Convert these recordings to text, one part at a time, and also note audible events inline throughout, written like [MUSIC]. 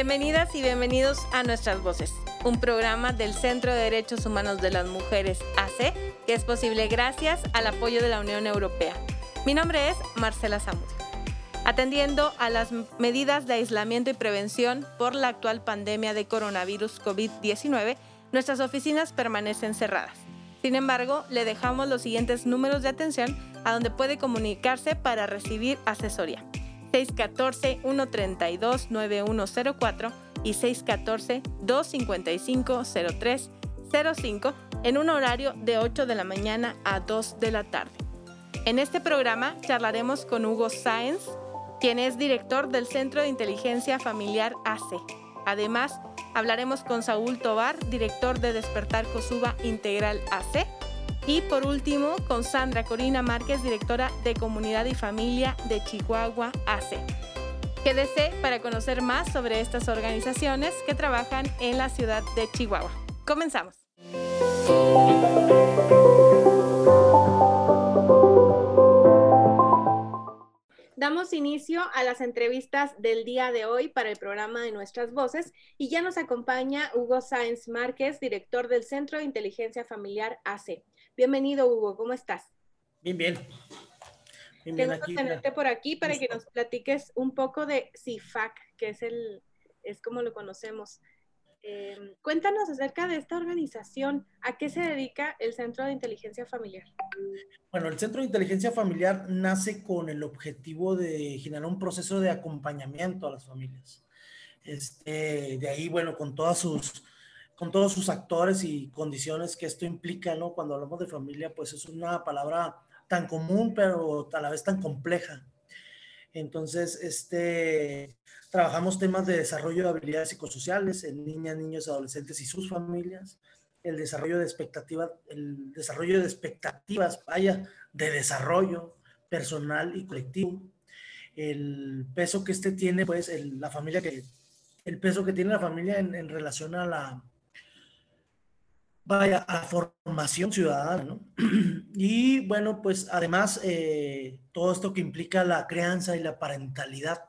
Bienvenidas y bienvenidos a Nuestras Voces, un programa del Centro de Derechos Humanos de las Mujeres AC, que es posible gracias al apoyo de la Unión Europea. Mi nombre es Marcela Zamudio. Atendiendo a las medidas de aislamiento y prevención por la actual pandemia de coronavirus COVID-19, nuestras oficinas permanecen cerradas. Sin embargo, le dejamos los siguientes números de atención a donde puede comunicarse para recibir asesoría. 614-132-9104 y 614-255-0305 en un horario de 8 de la mañana a 2 de la tarde. En este programa charlaremos con Hugo Sáenz, quien es director del Centro de Inteligencia Familiar AC. Además, hablaremos con Saúl Tobar, director de Despertar Cosuba Integral AC y por último, con Sandra Corina Márquez, directora de Comunidad y Familia de Chihuahua AC. Quédese para conocer más sobre estas organizaciones que trabajan en la ciudad de Chihuahua. Comenzamos. Damos inicio a las entrevistas del día de hoy para el programa de Nuestras Voces y ya nos acompaña Hugo Sáenz Márquez, director del Centro de Inteligencia Familiar AC. Bienvenido, Hugo, ¿cómo estás? Bien, bien. bien, bien aquí, tenerte por aquí para que nos platiques un poco de CIFAC, que es el, es como lo conocemos. Em, cuéntanos acerca de esta organización. ¿A qué se dedica el Centro de Inteligencia Familiar? Bueno, el Centro de Inteligencia Familiar nace con el objetivo de generar un proceso de acompañamiento a las familias. Este, de ahí, bueno, con todas sus con todos sus actores y condiciones que esto implica, ¿no? Cuando hablamos de familia, pues es una palabra tan común, pero a la vez tan compleja. Entonces, este, trabajamos temas de desarrollo de habilidades psicosociales en niñas, niños, adolescentes y sus familias, el desarrollo de expectativas, el desarrollo de expectativas, vaya, de desarrollo personal y colectivo, el peso que este tiene, pues, la familia que, el peso que tiene la familia en relación a la, vaya, a formación ciudadana, ¿no? [CLEARS THROAT] Y bueno, pues además eh, todo esto que implica la crianza y la parentalidad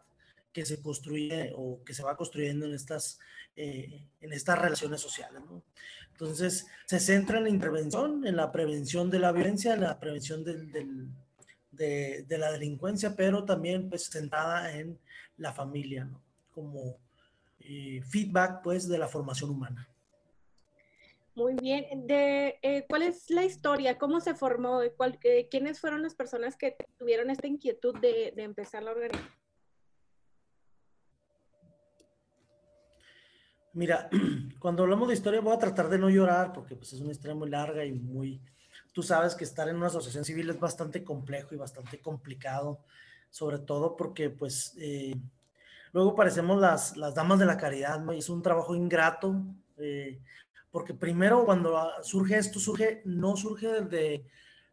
que se construye o que se va construyendo en estas, eh, en estas relaciones sociales, ¿no? Entonces, se centra en la intervención, en la prevención de la violencia, en la prevención del, del, de, de, la delincuencia, pero también pues centrada en la familia, ¿no? Como eh, feedback pues de la formación humana. Muy bien. De, eh, ¿Cuál es la historia? ¿Cómo se formó? ¿Cuál, eh, ¿Quiénes fueron las personas que tuvieron esta inquietud de, de empezar la organización? Mira, [CLEARS THROAT] cuando hablamos de historia voy a tratar de no llorar porque pues, es una historia muy larga y muy... Tú sabes que estar en una asociación civil es bastante complejo y bastante complicado, sobre todo porque pues eh, luego parecemos las, las damas de la caridad, ¿no? es un trabajo ingrato, porque primero cuando surge esto, surge, no surge de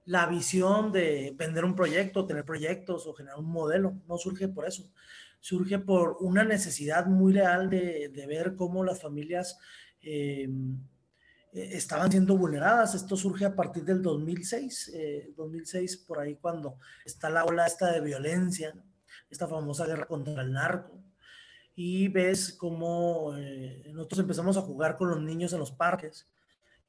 la visión de vender un proyecto, tener proyectos o generar un modelo, no surge por eso, surge por una necesidad muy real de, de ver cómo las familias eh, estaban siendo vulneradas. Esto surge a partir del 2006, eh, 2006 por ahí cuando está la ola esta de violencia, esta famosa guerra contra el narco y ves cómo eh, nosotros empezamos a jugar con los niños en los parques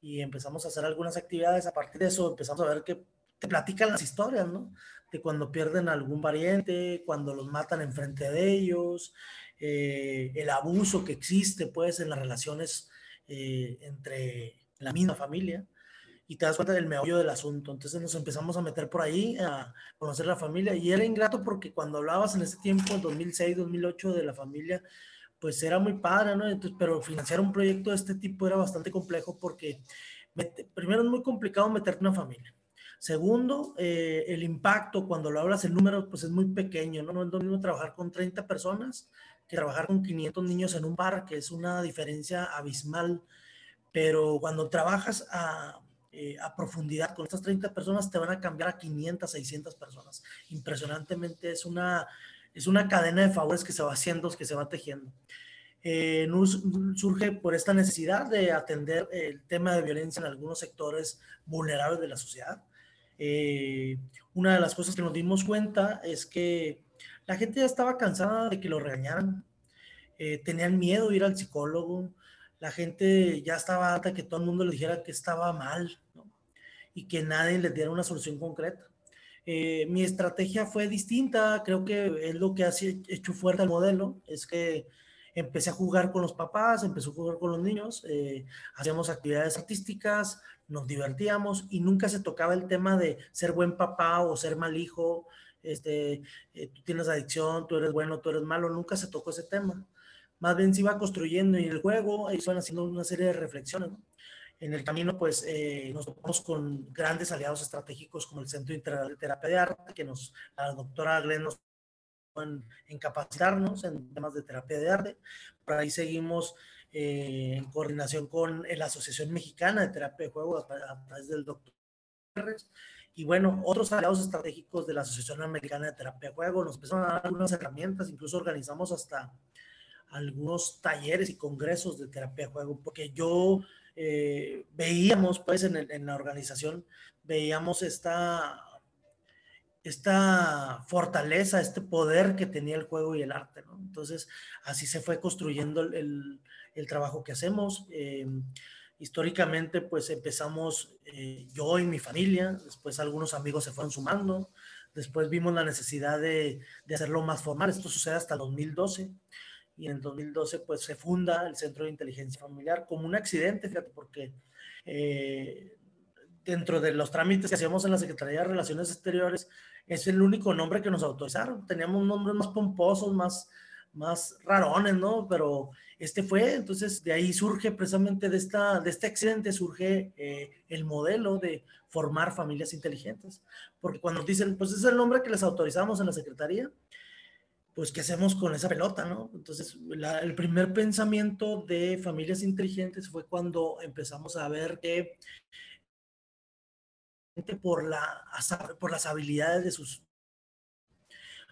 y empezamos a hacer algunas actividades. A partir de eso empezamos a ver que te platican las historias, ¿no? De cuando pierden algún pariente, cuando los matan enfrente de ellos, eh, el abuso que existe pues en las relaciones eh, entre la misma familia y te das cuenta del meollo del asunto. Entonces nos empezamos a meter por ahí, a conocer la familia y era ingrato porque cuando hablabas en ese tiempo, en 2006, 2008, de la familia, pues era muy padre, ¿no? Entonces, pero financiar un proyecto de este tipo era bastante complejo porque primero es muy complicado meterte una familia. Segundo, eh, el impacto, cuando lo hablas el número, pues es muy pequeño, ¿no? No es lo mismo trabajar con 30 personas que trabajar con 500 niños en un bar, que es una diferencia abismal. Pero cuando trabajas a, eh, a profundidad con estas 30 personas, te van a cambiar a 500, 600 personas. Impresionantemente es una, es una cadena de favores que se va haciendo, que se va tejiendo. Eh, surge por esta necesidad de atender el tema de violencia en algunos sectores vulnerables de la sociedad. Eh, una de las cosas que nos dimos cuenta es que la gente ya estaba cansada de que lo regañaran, tenían miedo de ir al psicólogo, la gente ya estaba hasta que todo el mundo le dijera que estaba mal y que nadie les diera una solución concreta. Eh, mi estrategia fue distinta, creo que es lo que ha hecho fuerte el modelo, es que empecé a jugar con los papás, empecé a jugar con los niños, eh, hacíamos actividades artísticas, nos divertíamos y nunca se tocaba el tema de ser buen papá o ser mal hijo, este, eh, tú tienes adicción, tú eres bueno, tú eres malo, nunca se tocó ese tema más bien se iba construyendo en el juego, iban haciendo una serie de reflexiones. En el camino, pues, eh, nos topamos con grandes aliados estratégicos como el Centro Integral de Terapia de Arte, que nos, la doctora Glenn nos en, en capacitarnos en temas de terapia de arte. Por ahí seguimos eh, en coordinación con la Asociación Mexicana de Terapia de Juego a, través del doctor y bueno, otros aliados estratégicos de la Asociación Americana de Terapia de Juego nos empezaron a dar algunas herramientas, incluso organizamos hasta algunos talleres y congresos de terapia de juego, porque yo eh, veíamos, pues, en, en, la organización, veíamos esta, esta fortaleza, este poder que tenía el juego y el arte, ¿no? Entonces, así se fue construyendo el, el trabajo que hacemos. Eh, históricamente, pues, empezamos eh, yo y mi familia, después algunos amigos se fueron sumando, después vimos la necesidad de, de hacerlo más formal, esto sucede hasta 2012 y en el 2012 pues se funda el Centro de Inteligencia Familiar como un accidente, fíjate, porque eh, dentro de los trámites que hacíamos en la Secretaría de Relaciones Exteriores es el único nombre que nos autorizaron. Teníamos nombres más pomposos, más, más rarones, ¿no? Pero este fue, entonces de ahí surge precisamente de, esta, de este accidente, surge eh, el modelo de formar familias inteligentes. Porque cuando dicen, pues es el nombre que les autorizamos en la Secretaría, pues, ¿qué hacemos con esa pelota, no? Entonces, el primer pensamiento de familias inteligentes fue cuando empezamos a ver que por, la, por las habilidades de sus...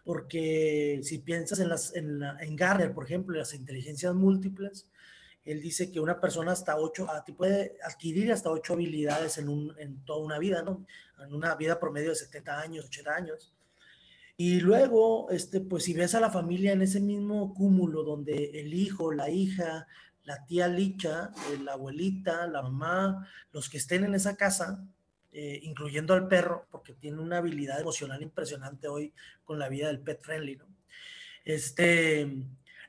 Porque si piensas en, las, en, en Garner, por ejemplo, las inteligencias múltiples, él dice que una persona hasta ocho, puede adquirir hasta ocho habilidades en, un, en toda una vida, ¿no? En una vida promedio de 70 años, 80 años. Y luego, este, pues si ves a la familia en ese mismo cúmulo donde el hijo, la hija, la tía Licha, la abuelita, la mamá, los que estén en esa casa, eh, incluyendo al perro, porque tiene una habilidad emocional impresionante hoy con la vida del pet friendly, ¿no? Este,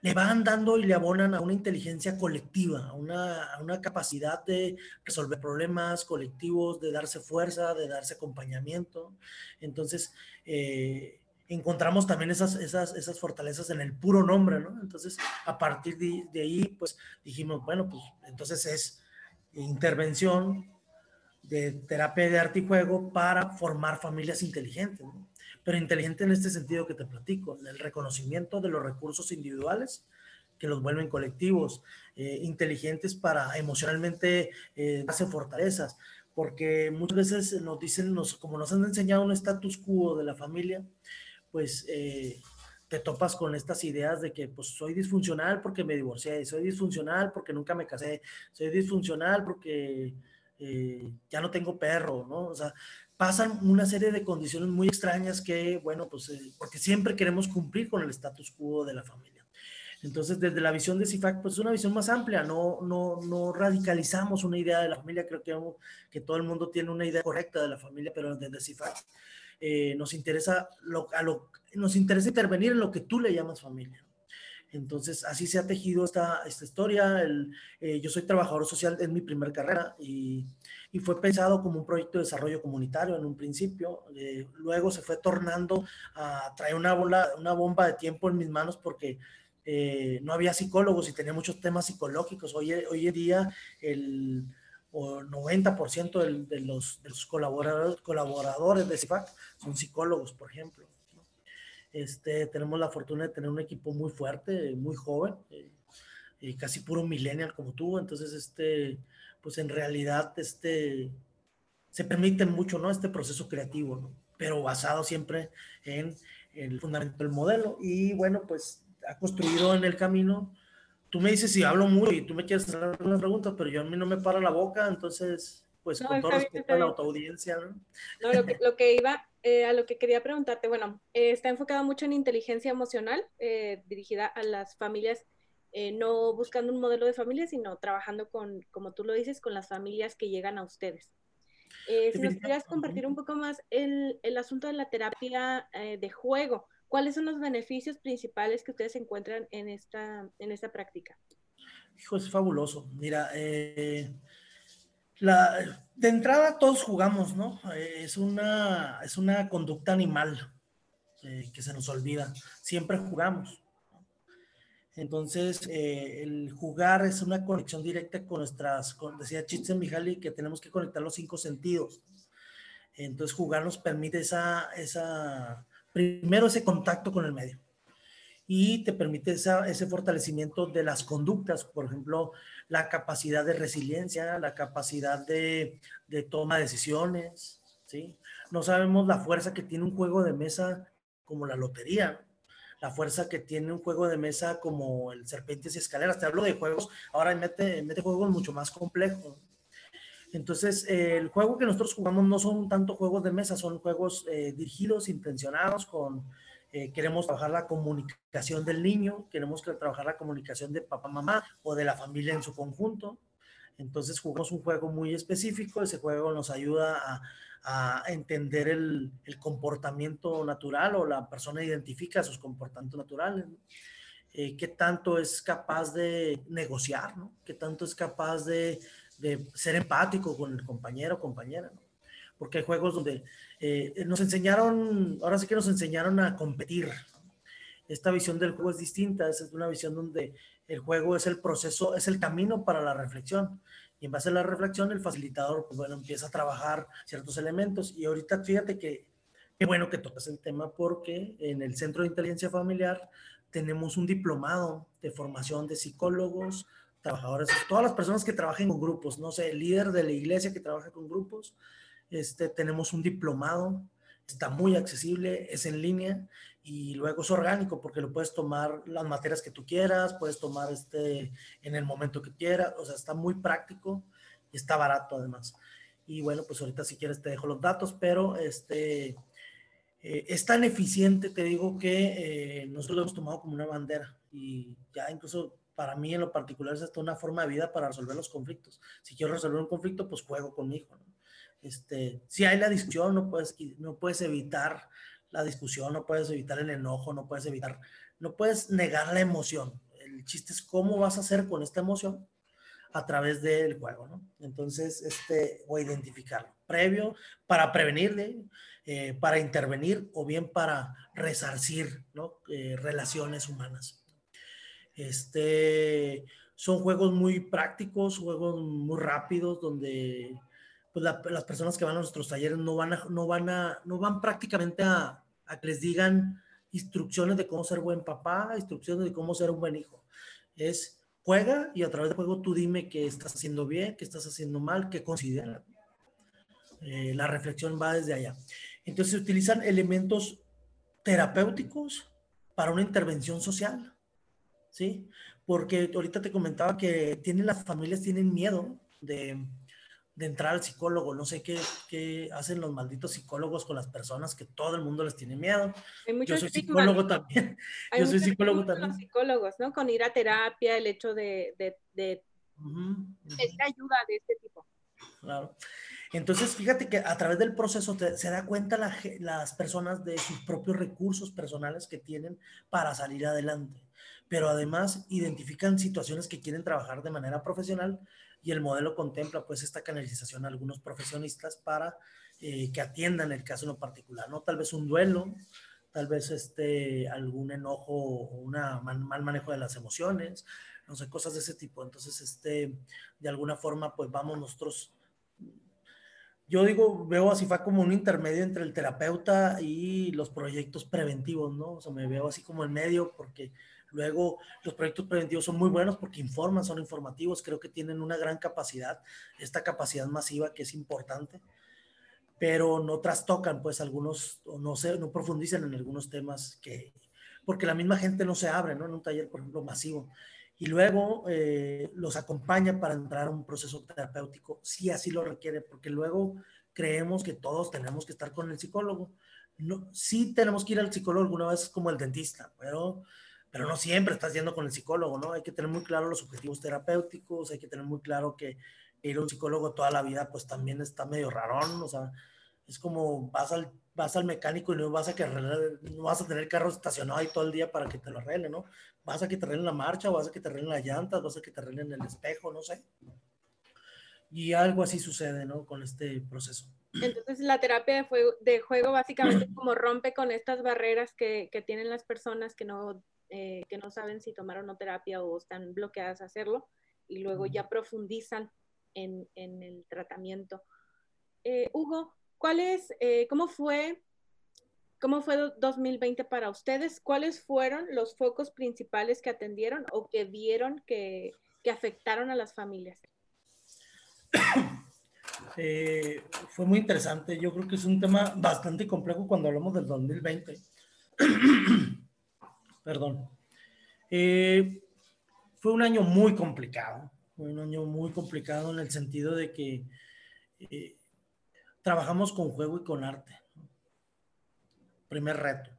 le van dando y le abonan a una inteligencia colectiva, a una, a una capacidad de resolver problemas colectivos, de darse fuerza, de darse acompañamiento. Entonces, eh, encontramos también esas, esas, esas fortalezas en el puro nombre, ¿no? Entonces, a partir de, ahí, pues dijimos, bueno, pues entonces es intervención de terapia de arte y juego para formar familias inteligentes, ¿no? Pero inteligente en este sentido que te platico, el reconocimiento de los recursos individuales que los vuelven colectivos, eh, inteligentes para emocionalmente eh, darse fortalezas, porque muchas veces nos dicen, nos, como nos han enseñado un status quo de la familia, pues eh, te topas con estas ideas de que pues soy disfuncional porque me divorcié, soy disfuncional porque nunca me casé, soy disfuncional porque eh, ya no tengo perro, ¿no? O sea, pasan una serie de condiciones muy extrañas que, bueno, pues eh, porque siempre queremos cumplir con el status quo de la familia. Entonces, desde la visión de CIFAC, pues es una visión más amplia, no, no, no radicalizamos una idea de la familia, creo que, que todo el mundo tiene una idea correcta de la familia, pero desde CIFAC eh, nos, interesa lo, a lo, nos interesa intervenir en lo que tú le llamas familia. Entonces, así se ha tejido esta, esta historia. El, eh, yo soy trabajador social en mi primera carrera y, y, fue pensado como un proyecto de desarrollo comunitario en un principio. Eh, luego se fue tornando a traer una, bola, una bomba de tiempo en mis manos porque no había psicólogos y tenía muchos temas psicológicos. Hoy, hoy en día el, o 90% de, los, de los colaboradores, colaboradores de CIFAC son psicólogos, por ejemplo. Este, tenemos la fortuna de tener un equipo muy fuerte, muy joven, eh, casi puro millennial como tú, entonces, este, pues en realidad, este, se permite mucho, ¿no? Este proceso creativo. Pero basado siempre en el fundamento del modelo. Y bueno, pues ha construido en el camino. Tú me dices si hablo mucho y tú me quieres hacer algunas preguntas, pero yo a mí no me para la boca, entonces, pues con todo respeto a la autoaudiencia, ¿no? No, lo que, lo que iba eh, a lo que quería preguntarte, bueno, eh, está enfocado mucho en inteligencia emocional, eh, dirigida a las familias, no buscando un modelo de familia, sino trabajando con, como tú lo dices, con las familias que llegan a ustedes. si nos quieras compartir un poco más el, el asunto de la terapia de juego, ¿cuáles son los beneficios principales que ustedes encuentran en esta, en esta práctica? Hijo, es fabuloso. Mira, eh, la, de entrada todos jugamos, ¿no? Eh, es, una, es una conducta animal eh, que se nos olvida. Siempre jugamos. Entonces, eh, el jugar es una conexión directa con nuestras, decía Csikszentmihalyi, que tenemos que conectar los cinco sentidos. Entonces, jugar nos permite esa, esa, primero ese contacto con el medio y te permite ese fortalecimiento de las conductas, por ejemplo, la capacidad de resiliencia, la capacidad de, de toma de decisiones, ¿sí? No sabemos la fuerza que tiene un juego de mesa como la lotería, la fuerza que tiene un juego de mesa como el Serpientes y Escaleras. Te hablo de juegos, ahora mete, mete juegos mucho más complejos. Entonces, el juego que nosotros jugamos no son tanto juegos de mesa, son juegos eh, dirigidos, intencionados, con eh, queremos trabajar la comunicación del niño, queremos trabajar la comunicación de papá, mamá o de la familia en su conjunto. Entonces jugamos un juego muy específico, ese juego nos ayuda a, entender el, comportamiento natural o la persona identifica sus comportamientos naturales. Eh, qué tanto es capaz de negociar, ¿no? qué tanto es capaz de, de ser empático con el compañero o compañera. Porque hay juegos donde eh, nos enseñaron, ahora sí que nos enseñaron a competir. Esta visión del juego es distinta, es una visión donde el juego es el proceso, es el camino para la reflexión. Y en base a la reflexión, el facilitador, pues bueno, empieza a trabajar ciertos elementos. Y ahorita fíjate que qué bueno que tocas el tema porque en el Centro de Inteligencia Familiar tenemos un diplomado de formación de psicólogos, trabajadores, todas las personas que trabajen con grupos, no sé, el líder de la iglesia que trabaja con grupos, este, tenemos un diplomado, está muy accesible, es en línea y luego es orgánico porque lo puedes tomar las materias que tú quieras, puedes tomar este en el momento que quieras, o sea, está muy práctico y está barato además. Y bueno, pues ahorita si quieres te dejo los datos, pero este eh, es tan eficiente, te digo, que eh, nosotros lo hemos tomado como una bandera y ya incluso para mí en lo particular es hasta una forma de vida para resolver los conflictos. Si quiero resolver un conflicto, pues juego con mi hijo. ¿no? Este, si hay la discusión, no puedes, no puedes evitar la discusión, no puedes evitar el enojo, no puedes evitar, no puedes negar la emoción. El chiste es cómo vas a hacer con esta emoción a través del juego, ¿no? Entonces, este, o identificarlo previo para prevenirle, eh, para intervenir o bien para resarcir, ¿no? Eh, relaciones humanas. Este, son juegos muy prácticos, juegos muy rápidos, donde pues las personas que van a nuestros talleres no van a, no van a, no van prácticamente a, a, que les digan instrucciones de cómo ser buen papá, instrucciones de cómo ser un buen hijo. Es juega y a través del juego tú dime qué estás haciendo bien, qué estás haciendo mal, qué consideras. Eh, la reflexión va desde allá. Entonces se utilizan elementos terapéuticos para una intervención social, ¿sí? Porque ahorita te comentaba que tienen las familias tienen miedo de de entrar al psicólogo. No sé qué, qué, hacen los malditos psicólogos con las personas que todo el mundo les tiene miedo. Yo soy psicólogo también. Yo soy psicólogo también. Los psicólogos, ¿no? Con ir a terapia, el hecho de, de, de ayuda de este tipo. Claro. Entonces, fíjate que a través del proceso se da cuenta las personas de sus propios recursos personales que tienen para salir adelante, pero además identifican situaciones que quieren trabajar de manera profesional y el modelo contempla pues esta canalización a algunos profesionistas para eh, que atiendan el caso en lo particular, ¿no? Tal vez un duelo, tal vez este, algún enojo o un mal manejo de las emociones, no sé, cosas de ese tipo. Entonces, este, de alguna forma, pues vamos nosotros yo digo, veo a CIFA como un intermedio entre el terapeuta y los proyectos preventivos, ¿no? O sea, me veo así como en medio porque luego los proyectos preventivos son muy buenos porque informan, son informativos, creo que tienen una gran capacidad, esta capacidad masiva que es importante, pero no trastocan pues algunos, o no, se, no profundizan en algunos temas que, porque la misma gente no se abre, ¿no? En un taller, por ejemplo, masivo y luego eh, los acompaña para entrar a un proceso terapéutico, si así lo requiere, porque luego creemos que todos tenemos que estar con el psicólogo. No, sí tenemos que ir al psicólogo alguna vez como el dentista, pero, pero no siempre estás yendo con el psicólogo, ¿no? Hay que tener muy claro los objetivos terapéuticos, hay que tener muy claro que ir a un psicólogo toda la vida pues también está medio rarón, o sea, es como vas al vas al mecánico y no vas a que no vas a tener el carro estacionado ahí todo el día para que te lo arregle, ¿no? Vas a que te arreglen la marcha, vas a que te arreglen las llantas, vas a que te arreglen el espejo, no sé. Y algo así sucede, ¿no? Con este proceso. Entonces la terapia de, de juego básicamente como rompe con estas barreras que, que tienen las personas que no, eh, que no saben si tomar o no terapia o están bloqueadas a hacerlo y luego ya profundizan en, en el tratamiento. Eh, Hugo, ¿Cuál es, eh, cómo fue, cómo fue 2020 para ustedes? ¿Cuáles fueron los focos principales que atendieron o que vieron que, que afectaron a las familias? [COUGHS] Eh, fue muy interesante. Yo creo que es un tema bastante complejo cuando hablamos del 2020. [COUGHS] Perdón. Eh, fue un año muy complicado. Fue un año muy complicado en el sentido de que trabajamos con juego y con arte. Primer reto.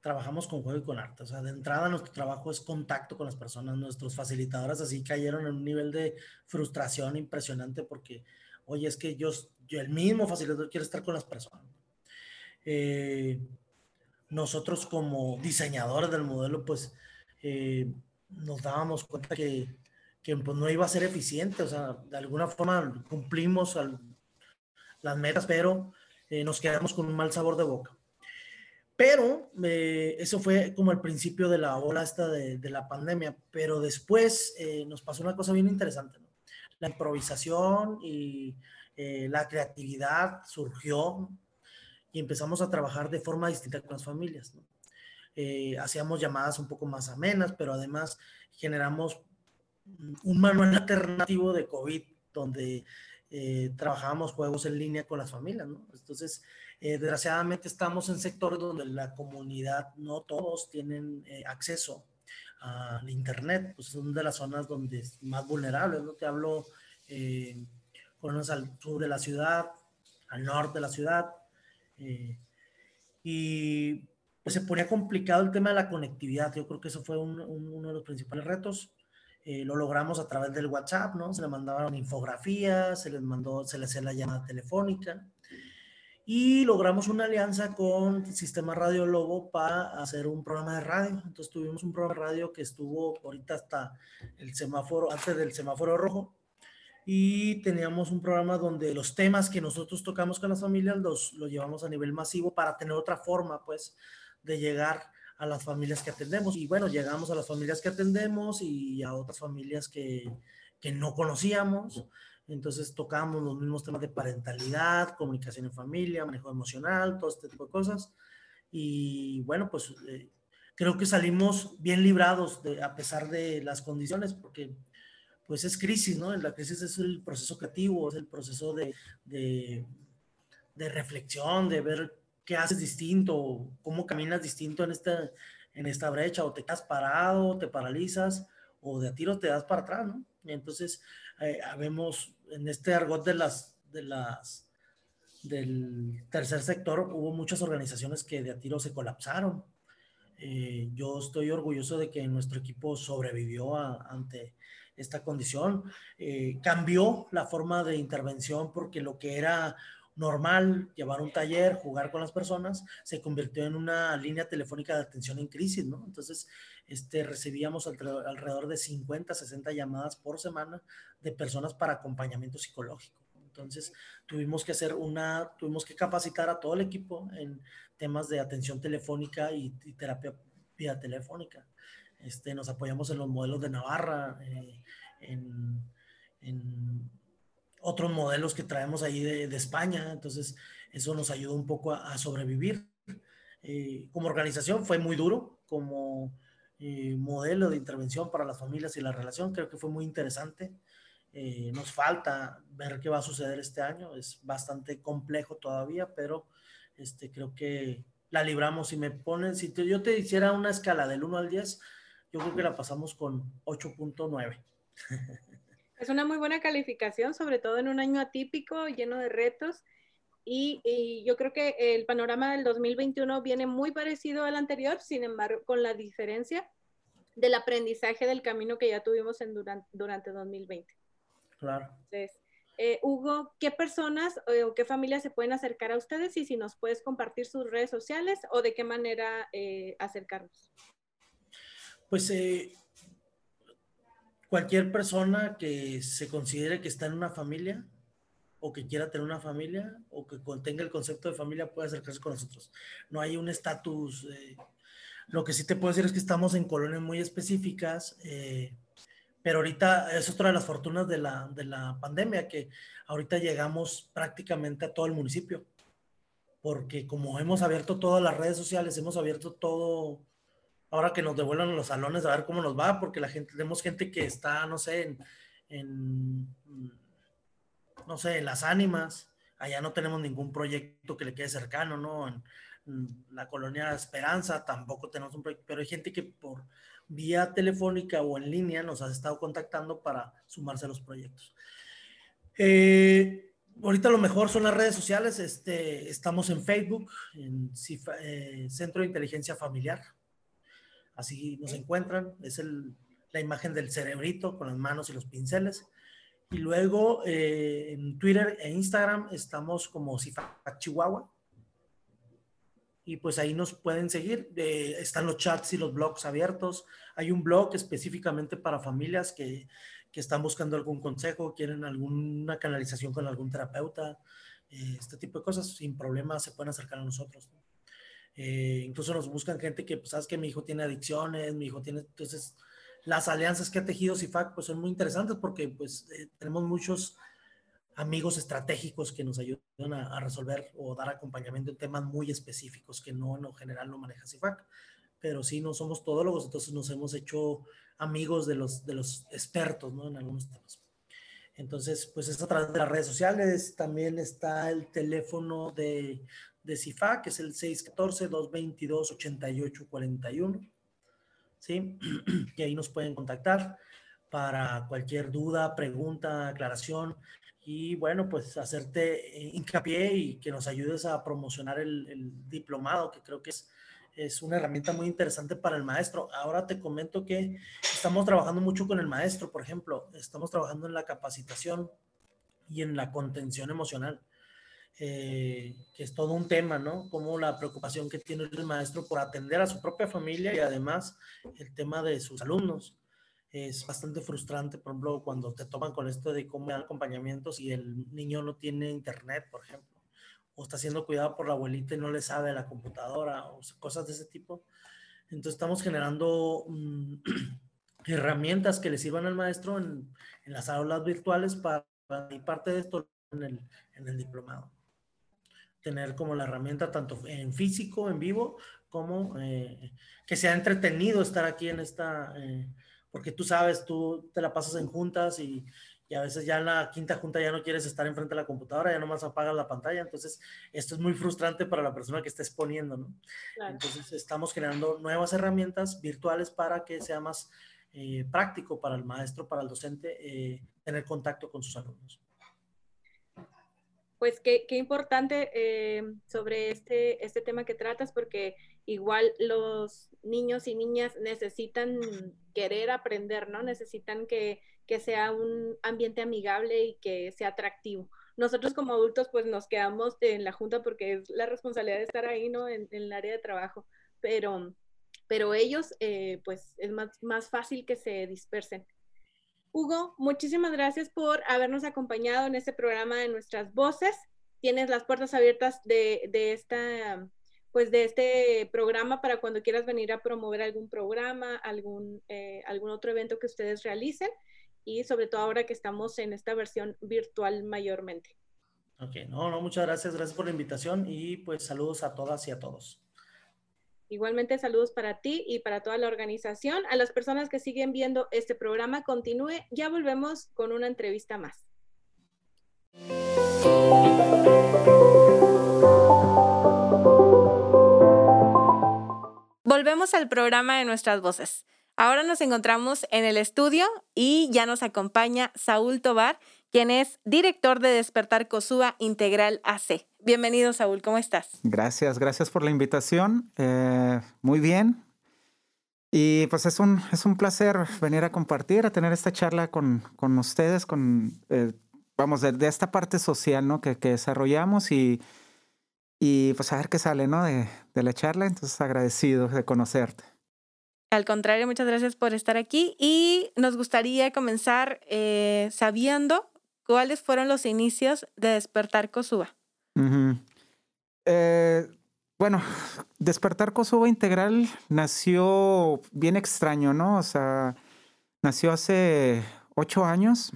Trabajamos con juego y con arte. O sea, de entrada nuestro trabajo es contacto con las personas. Nuestros facilitadores así cayeron en un nivel de frustración impresionante porque, oye, es que yo, yo el mismo facilitador quiere estar con las personas. Eh, nosotros como diseñadores del modelo, pues eh, nos dábamos cuenta que, que pues, no iba a ser eficiente. O sea, de alguna forma cumplimos las metas, pero eh, nos quedamos con un mal sabor de boca. Pero eh, eso fue como el principio de la ola esta de, la pandemia, pero después eh, nos pasó una cosa bien interesante. La improvisación y la creatividad surgió y empezamos a trabajar de forma distinta con las familias. hacíamos llamadas un poco más amenas, pero además generamos un manual alternativo de COVID donde eh, trabajábamos juegos en línea con las familias, ¿no? Entonces, eh, desgraciadamente estamos en sectores donde la comunidad, no todos tienen eh, acceso al Internet, pues son de las zonas donde es más vulnerable, ¿no? Te hablo con al sur de la ciudad, al norte de la ciudad, y pues se ponía complicado el tema de la conectividad, yo creo que eso fue uno de los principales retos. Eh, lo logramos a través del WhatsApp, ¿no? Se le mandaban infografías, se les mandó, se le hacía la llamada telefónica y logramos una alianza con Sistema Radio Lobo para hacer un programa de radio. Entonces tuvimos un programa de radio que estuvo ahorita hasta el semáforo, antes del semáforo rojo, y teníamos un programa donde los temas que nosotros tocamos con las familias los, los llevamos a nivel masivo para tener otra forma, pues, de llegar a las familias que atendemos. Y bueno, llegamos a las familias que atendemos y a otras familias que, que no conocíamos. Entonces tocamos los mismos temas de parentalidad, comunicación en familia, manejo emocional, todo este tipo de cosas. Y bueno, pues eh, creo que salimos bien librados de, a pesar de las condiciones, porque pues es crisis, ¿no? La crisis es el proceso creativo, es el proceso de, de, de reflexión, de ver qué haces distinto, cómo caminas distinto en esta, en esta brecha, o te quedas parado, te paralizas, o de a tiro te das para atrás, ¿no? Y entonces, eh, vemos en este argot de las, de las, del tercer sector, hubo muchas organizaciones que de a tiro se colapsaron. Eh, yo estoy orgulloso de que nuestro equipo sobrevivió ante esta condición. Eh, cambió la forma de intervención porque lo que era normal llevar un taller, jugar con las personas, se convirtió en una línea telefónica de atención en crisis, ¿no? Entonces, este, recibíamos alrededor de 50, 60 llamadas por semana de personas para acompañamiento psicológico. Entonces, tuvimos que hacer una, tuvimos que capacitar a todo el equipo en temas de atención telefónica y, terapia vía telefónica. Este, nos apoyamos en los modelos de Navarra, eh, en, otros modelos que traemos ahí de, España. Entonces, eso nos ayudó un poco a, sobrevivir. Eh, como organización fue muy duro, como eh, modelo de intervención para las familias y la relación, creo que fue muy interesante. nos falta ver qué va a suceder este año, es bastante complejo todavía, pero este, creo que la libramos. Si me ponen, si yo te hiciera una escala del 1 al 10, yo creo que la pasamos con 8.9. Es una muy buena calificación, sobre todo en un año atípico, lleno de retos. Y, yo creo que el panorama del 2021 viene muy parecido al anterior, sin embargo, con la diferencia del aprendizaje del camino que ya tuvimos en durante, durante 2020. Claro. Entonces, eh, Hugo, ¿qué personas eh, o qué familias se pueden acercar a ustedes y si nos puedes compartir sus redes sociales o de qué manera eh, acercarnos? Pues cualquier persona que se considere que está en una familia o que quiera tener una familia o que contenga el concepto de familia puede acercarse con nosotros. No hay un estatus. Eh, lo que sí te puedo decir es que estamos en colonias muy específicas, eh, pero ahorita es otra de las fortunas de la, de la pandemia, que ahorita llegamos prácticamente a todo el municipio, porque como hemos abierto todas las redes sociales, hemos abierto todo ahora que nos devuelvan los salones a ver cómo nos va, porque la gente, tenemos gente que está, no sé, en, no sé, en las ánimas, allá no tenemos ningún proyecto que le quede cercano, ¿no? En, la colonia Esperanza tampoco tenemos un proyecto, pero hay gente que por vía telefónica o en línea nos ha estado contactando para sumarse a los proyectos. Eh, ahorita lo mejor son las redes sociales, este, estamos en Facebook, en eh, Centro de Inteligencia Familiar, Así nos encuentran. Es la imagen del cerebrito con las manos y los pinceles. Y luego eh, en Twitter e Instagram estamos como Cifac Chihuahua. Y pues ahí nos pueden seguir. Eh, están los chats y los blogs abiertos. Hay un blog específicamente para familias que, que están buscando algún consejo, quieren alguna canalización con algún terapeuta, eh, este tipo de cosas. Sin problema se pueden acercar a nosotros. Eh, incluso nos buscan gente que, pues, sabes que mi hijo tiene adicciones, mi hijo tiene, entonces, las alianzas que ha tejido CIFAC, pues, son muy interesantes porque, pues, eh, tenemos muchos amigos estratégicos que nos ayudan a, resolver o dar acompañamiento en temas muy específicos que no en lo general no maneja CIFAC, pero sí no somos todólogos, entonces nos hemos hecho amigos de los, de los expertos, ¿no? En algunos temas. Entonces, pues es a través de las redes sociales, también está el teléfono de de CIFA, que es el 614-222-8841. ¿Sí? [CLEARS THROAT] Y ahí nos pueden contactar para cualquier duda, pregunta, aclaración y bueno, pues hacerte eh, hincapié y que nos ayudes a promocionar el, diplomado, que creo que es, es una herramienta muy interesante para el maestro. Ahora te comento que estamos trabajando mucho con el maestro, por ejemplo, estamos trabajando en la capacitación y en la contención emocional. Eh, que es todo un tema, ¿no? Como la preocupación que tiene el maestro por atender a su propia familia y además el tema de sus alumnos. Es bastante frustrante, por ejemplo, cuando te toman con esto de cómo dar acompañamientos y el niño no tiene internet, por ejemplo, o está siendo cuidado por la abuelita y no le sabe la computadora, o cosas de ese tipo. Entonces estamos generando mm, [CLEARS THROAT] herramientas que le sirvan al maestro en, las aulas virtuales para, y parte de esto en el diplomado tener como la herramienta tanto en físico, en vivo, como eh, que sea entretenido estar aquí en esta, eh, porque tú sabes, tú te la pasas en juntas y, y, a veces ya en la quinta junta ya no quieres estar enfrente de la computadora, ya nomás apagas la pantalla, entonces esto es muy frustrante para la persona que está exponiendo, ¿no? Entonces estamos creando nuevas herramientas virtuales para que sea más eh, práctico para el maestro, para el docente, tener contacto con sus alumnos pues qué, importante eh, sobre este, este tema que tratas, porque igual los niños y niñas necesitan querer aprender, ¿no? Necesitan que, sea un ambiente amigable y que sea atractivo. Nosotros como adultos pues nos quedamos en la junta porque es la responsabilidad de estar ahí, ¿no? En, el área de trabajo, pero, pero ellos eh, pues es más, más fácil que se dispersen. Hugo, muchísimas gracias por habernos acompañado en este programa de Nuestras Voces. Tienes las puertas abiertas de, esta pues de este programa para cuando quieras venir a promover algún programa, algún, eh, algún otro evento que ustedes realicen y sobre todo ahora que estamos en esta versión virtual mayormente. Ok, no, no, muchas gracias, gracias por la invitación y pues saludos a todas y a todos. Igualmente saludos para ti y para toda la organización. A las personas que siguen viendo este programa, continúe. Ya volvemos con una entrevista más. Volvemos al programa de nuestras voces. Ahora nos encontramos en el estudio y ya nos acompaña Saúl Tobar, quien es director de Despertar COSUA Integral AC. Bienvenido, Saúl, ¿cómo estás? Gracias, gracias por la invitación. Eh, muy bien. Y pues es un, es un placer venir a compartir, a tener esta charla con, con ustedes, con, eh, vamos, de, esta parte social ¿no? que, que desarrollamos y, y pues a ver qué sale ¿no? de, de la charla. Entonces agradecido de conocerte. Al contrario, muchas gracias por estar aquí y nos gustaría comenzar eh, sabiendo ¿cuáles fueron los inicios de Despertar Cosuba? Eh, bueno, Despertar Cosuba Integral nació bien extraño, ¿no? O sea, nació hace ocho años,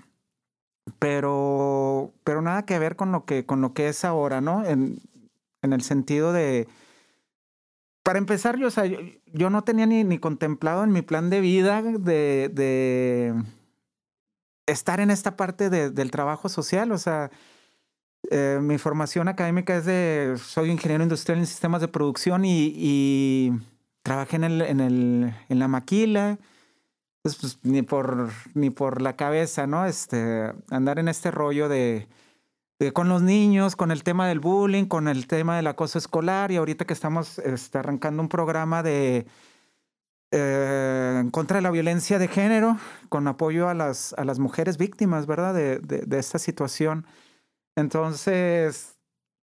pero, pero nada que ver con lo que, con lo que es ahora, ¿no? En, en el sentido de... Para empezar, yo, o sea, yo, no tenía ni, ni, contemplado en mi plan de vida de, de estar en esta parte del trabajo social, o sea, eh, mi formación académica es de, soy ingeniero industrial en sistemas de producción y, trabajé en, el, en, el, en la maquila, pues, pues, ni, por, ni por la cabeza, ¿no? Este, andar en este rollo de, de, con los niños, con el tema del bullying, con el tema del acoso escolar y ahorita que estamos este, arrancando un programa de eh, contra de la violencia de género, con apoyo a las, a las mujeres víctimas, ¿verdad? De, de, esta situación. Entonces,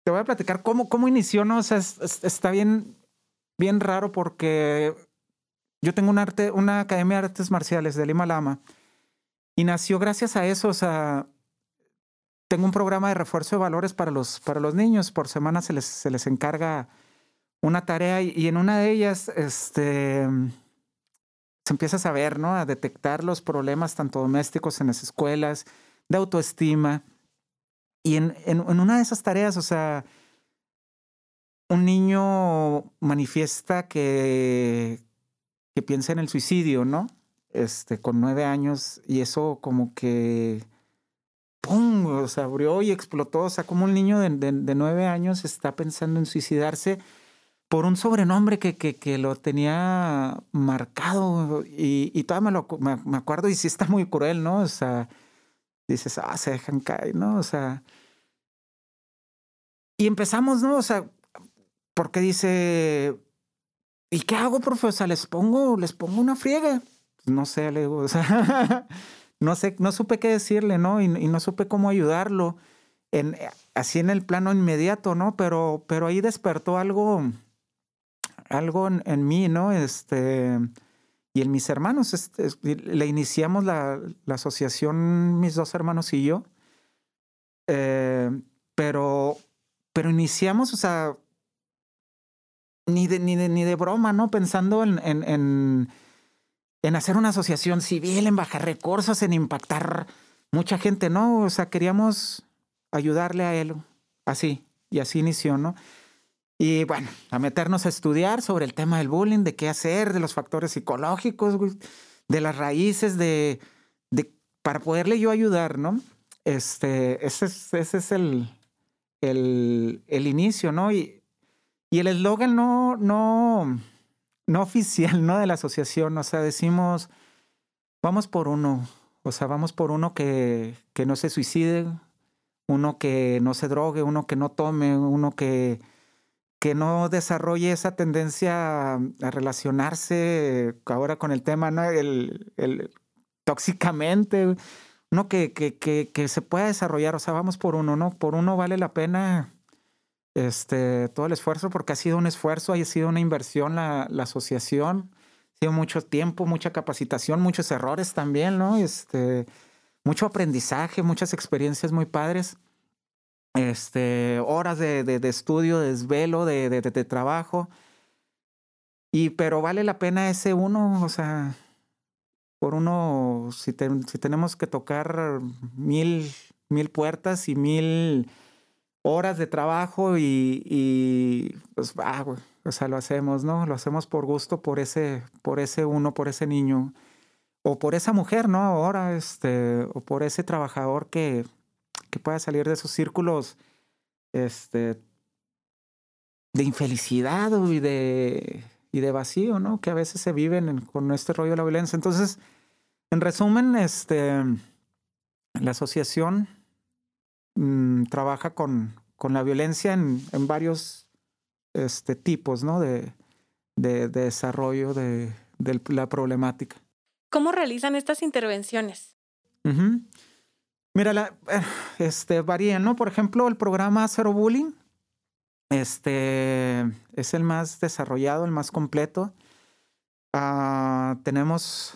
te voy a platicar cómo, cómo inició, ¿no? O sea, está bien, bien raro porque yo tengo un arte, una academia de artes marciales de Lima Lama y nació gracias a eso, o sea, tengo un programa de refuerzo de valores para los, para los niños. Por semana se les, se les encarga una tarea y, y en una de ellas, este, se empieza a saber, ¿no? A detectar los problemas tanto domésticos en las escuelas, de autoestima. Y en, una de esas tareas, o sea, un niño manifiesta que, que piensa en el suicidio, ¿no? Este, con nueve años, y eso como que, ¡pum! O sea, abrió y explotó. O sea, como un niño de, de nueve años está pensando en suicidarse por un sobrenombre que, que, lo tenía marcado y, todavía me, lo, me, acuerdo y sí está muy cruel, ¿no? O sea, dices, ah, se dejan caer, ¿no? O sea, y empezamos, ¿no? O sea, porque dice, ¿y qué hago, profe? O sea, les pongo, les pongo una friega. No sé, le digo, o sea, [LAUGHS] no sé, no supe qué decirle, ¿no? Y, y no supe cómo ayudarlo. En, así en el plano inmediato, ¿no? Pero, pero ahí despertó algo, algo en, mí, ¿no? Este, y en mis hermanos, este, le iniciamos la, asociación, mis dos hermanos y yo, eh, pero, pero iniciamos, o sea, ni de, ni de, ni de broma, ¿no? Pensando en, en, en, en hacer una asociación civil, en bajar recursos, en impactar mucha gente, ¿no? O sea, queríamos ayudarle a él, así, y así inició, ¿no? Y bueno, a meternos a estudiar sobre el tema del bullying, de qué hacer, de los factores psicológicos, de las raíces, de, para poderle yo ayudar, ¿no? Este, ese es, ese es el, el, el inicio, ¿no? Y, y el eslogan no, no, no oficial, ¿no? De la asociación, o sea, decimos, vamos por uno, o sea, vamos por uno que, que no se suicide, uno que no se drogue, uno que no tome, uno que que no desarrolle esa tendencia a relacionarse ahora con el tema, ¿no? El, el tóxicamente, uno que, que, que, que, se pueda desarrollar, o sea, vamos por uno, ¿no? Por uno vale la pena este, todo el esfuerzo, porque ha sido un esfuerzo, ha sido una inversión la, la asociación, ha sido mucho tiempo, mucha capacitación, muchos errores también, ¿no? Este, mucho aprendizaje, muchas experiencias muy padres. Este, horas de, de, estudio, de desvelo, de, de, de, trabajo. Y pero vale la pena ese uno, o sea, por uno, si, te, si tenemos que tocar mil, mil puertas y mil horas de trabajo y, y pues, ah, o sea, lo hacemos, ¿no? Lo hacemos por gusto, por ese, por ese uno, por ese niño, o por esa mujer, ¿no? Ahora, este, o por ese trabajador que, que pueda salir de esos círculos, este, de infelicidad y de, y de vacío, ¿no? Que a veces se viven con este rollo de la violencia. Entonces, en resumen, este, la asociación mmm, trabaja con, con, la violencia en, en varios este, tipos ¿no? de, de, de desarrollo de, de, la problemática. ¿Cómo realizan estas intervenciones? Uh -huh. Mira, la, este, varían, ¿no? Por ejemplo, el programa Zero Bullying este, es el más desarrollado, el más completo. Uh, tenemos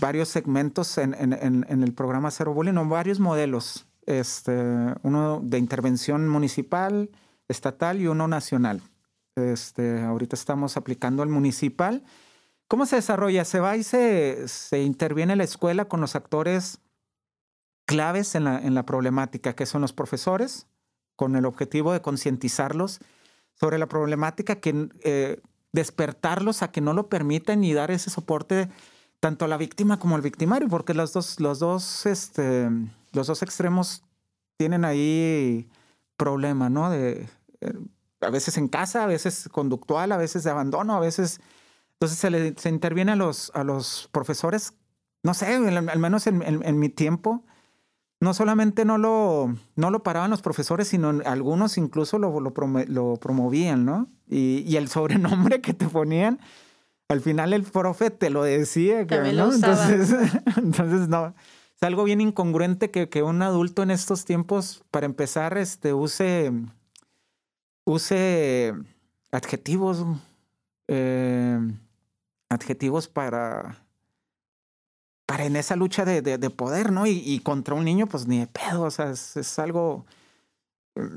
varios segmentos en, el programa Zero Bullying, o varios modelos. Este, uno de intervención municipal, estatal y uno nacional. Este, ahorita estamos aplicando el municipal. ¿Cómo se desarrolla? Se va y se, se interviene la escuela con los actores claves en la, en la problemática, que son los profesores, con el objetivo de concientizarlos sobre la problemática, que eh, despertarlos a que no lo permitan y dar ese soporte tanto a la víctima como al victimario, porque los dos, los dos, este, los dos extremos tienen ahí problema, ¿no? De, eh, a veces en casa, a veces conductual, a veces de abandono, a veces... Entonces se, le, se interviene a los, a los profesores, no sé, al menos en, en, en mi tiempo, no solamente no lo, no lo paraban los profesores, sino algunos incluso lo, lo, promo, lo promovían, ¿no? Y, y, el sobrenombre que te ponían, al final el profe te lo decía. Que, ¿no? lo entonces, [LAUGHS] entonces, no. Es algo bien incongruente que, que un adulto en estos tiempos, para empezar, este, use use adjetivos, eh, adjetivos para, para en esa lucha de, de, de poder, ¿no? Y, contra un niño, pues ni de pedo, o sea, es, es algo eh,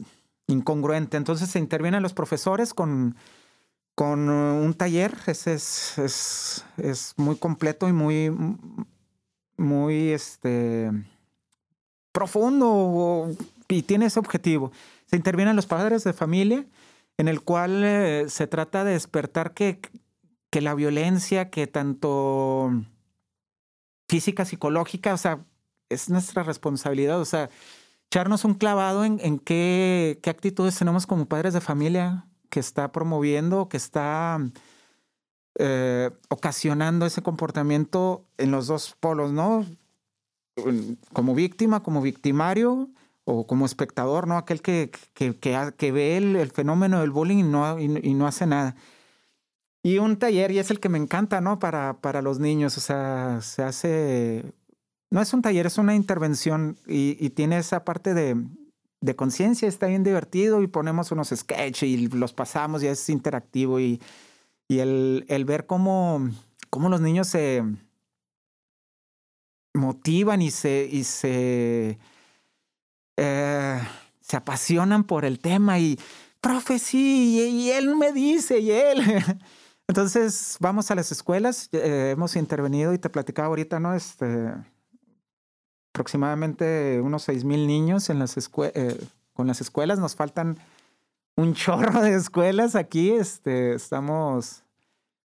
incongruente. Entonces se intervienen los profesores con, con un taller, ese es, es, es muy completo y muy, muy, este, profundo y tiene ese objetivo se intervienen los padres de familia, en el cual eh, se trata de despertar que, que la violencia, que tanto física, psicológica, o sea, es nuestra responsabilidad, o sea, echarnos un clavado en, en qué, qué actitudes tenemos como padres de familia que está promoviendo, que está eh, ocasionando ese comportamiento en los dos polos, ¿no? Como víctima, como victimario, o como espectador, ¿no? Aquel que, que, que, que ve el, el, fenómeno del bullying y no, y, y, no hace nada. Y un taller, y es el que me encanta, ¿no? Para, para los niños, o sea, se hace, no es un taller, es una intervención y, y tiene esa parte de, de conciencia, está bien divertido y ponemos unos sketches y los pasamos y es interactivo y, y el, el ver cómo, cómo los niños se motivan y se... Y se eh, se apasionan por el tema y, profe, sí, y, y él me dice, y él. [LAUGHS] Entonces, vamos a las escuelas, eh, hemos intervenido y te platicaba ahorita, ¿no? Este, aproximadamente unos seis mil niños en las eh, con las escuelas, nos faltan un chorro de escuelas aquí, este, estamos,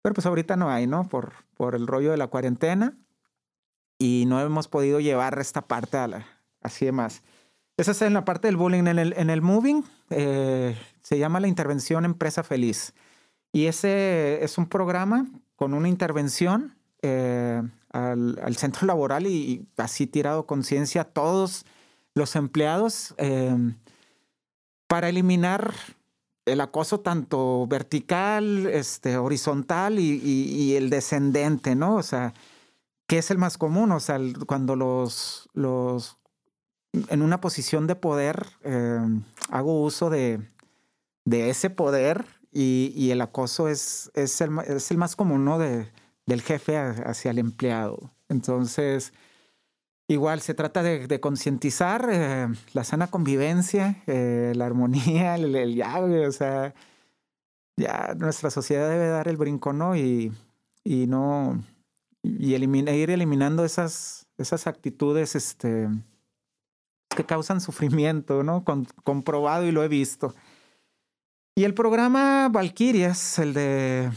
pero pues ahorita no hay, ¿no? Por, por el rollo de la cuarentena y no hemos podido llevar esta parte a la, así de más. Esa es en la parte del bullying. En el, en el moving eh, se llama la intervención empresa feliz. Y ese es un programa con una intervención eh, al, centro [LAUGHS] laboral y, así tirado conciencia a todos los empleados eh, para eliminar el acoso tanto vertical, este, horizontal y, el descendente, ¿no? O sea, ¿qué es el más común? O sea, cuando los, los en una posición de poder, eh, hago uso de, de ese poder y, el acoso es, es, el, es el más común, ¿no? De, del jefe hacia el empleado. Entonces, igual se trata de, concientizar eh, la sana convivencia, eh, la armonía, el, el o sea, ya nuestra sociedad debe dar el brinco, ¿no? Y, y no, y ir eliminando esas, esas actitudes, este, que causan sufrimiento, ¿no? comprobado y lo he visto. Y el programa Valkyrias, el de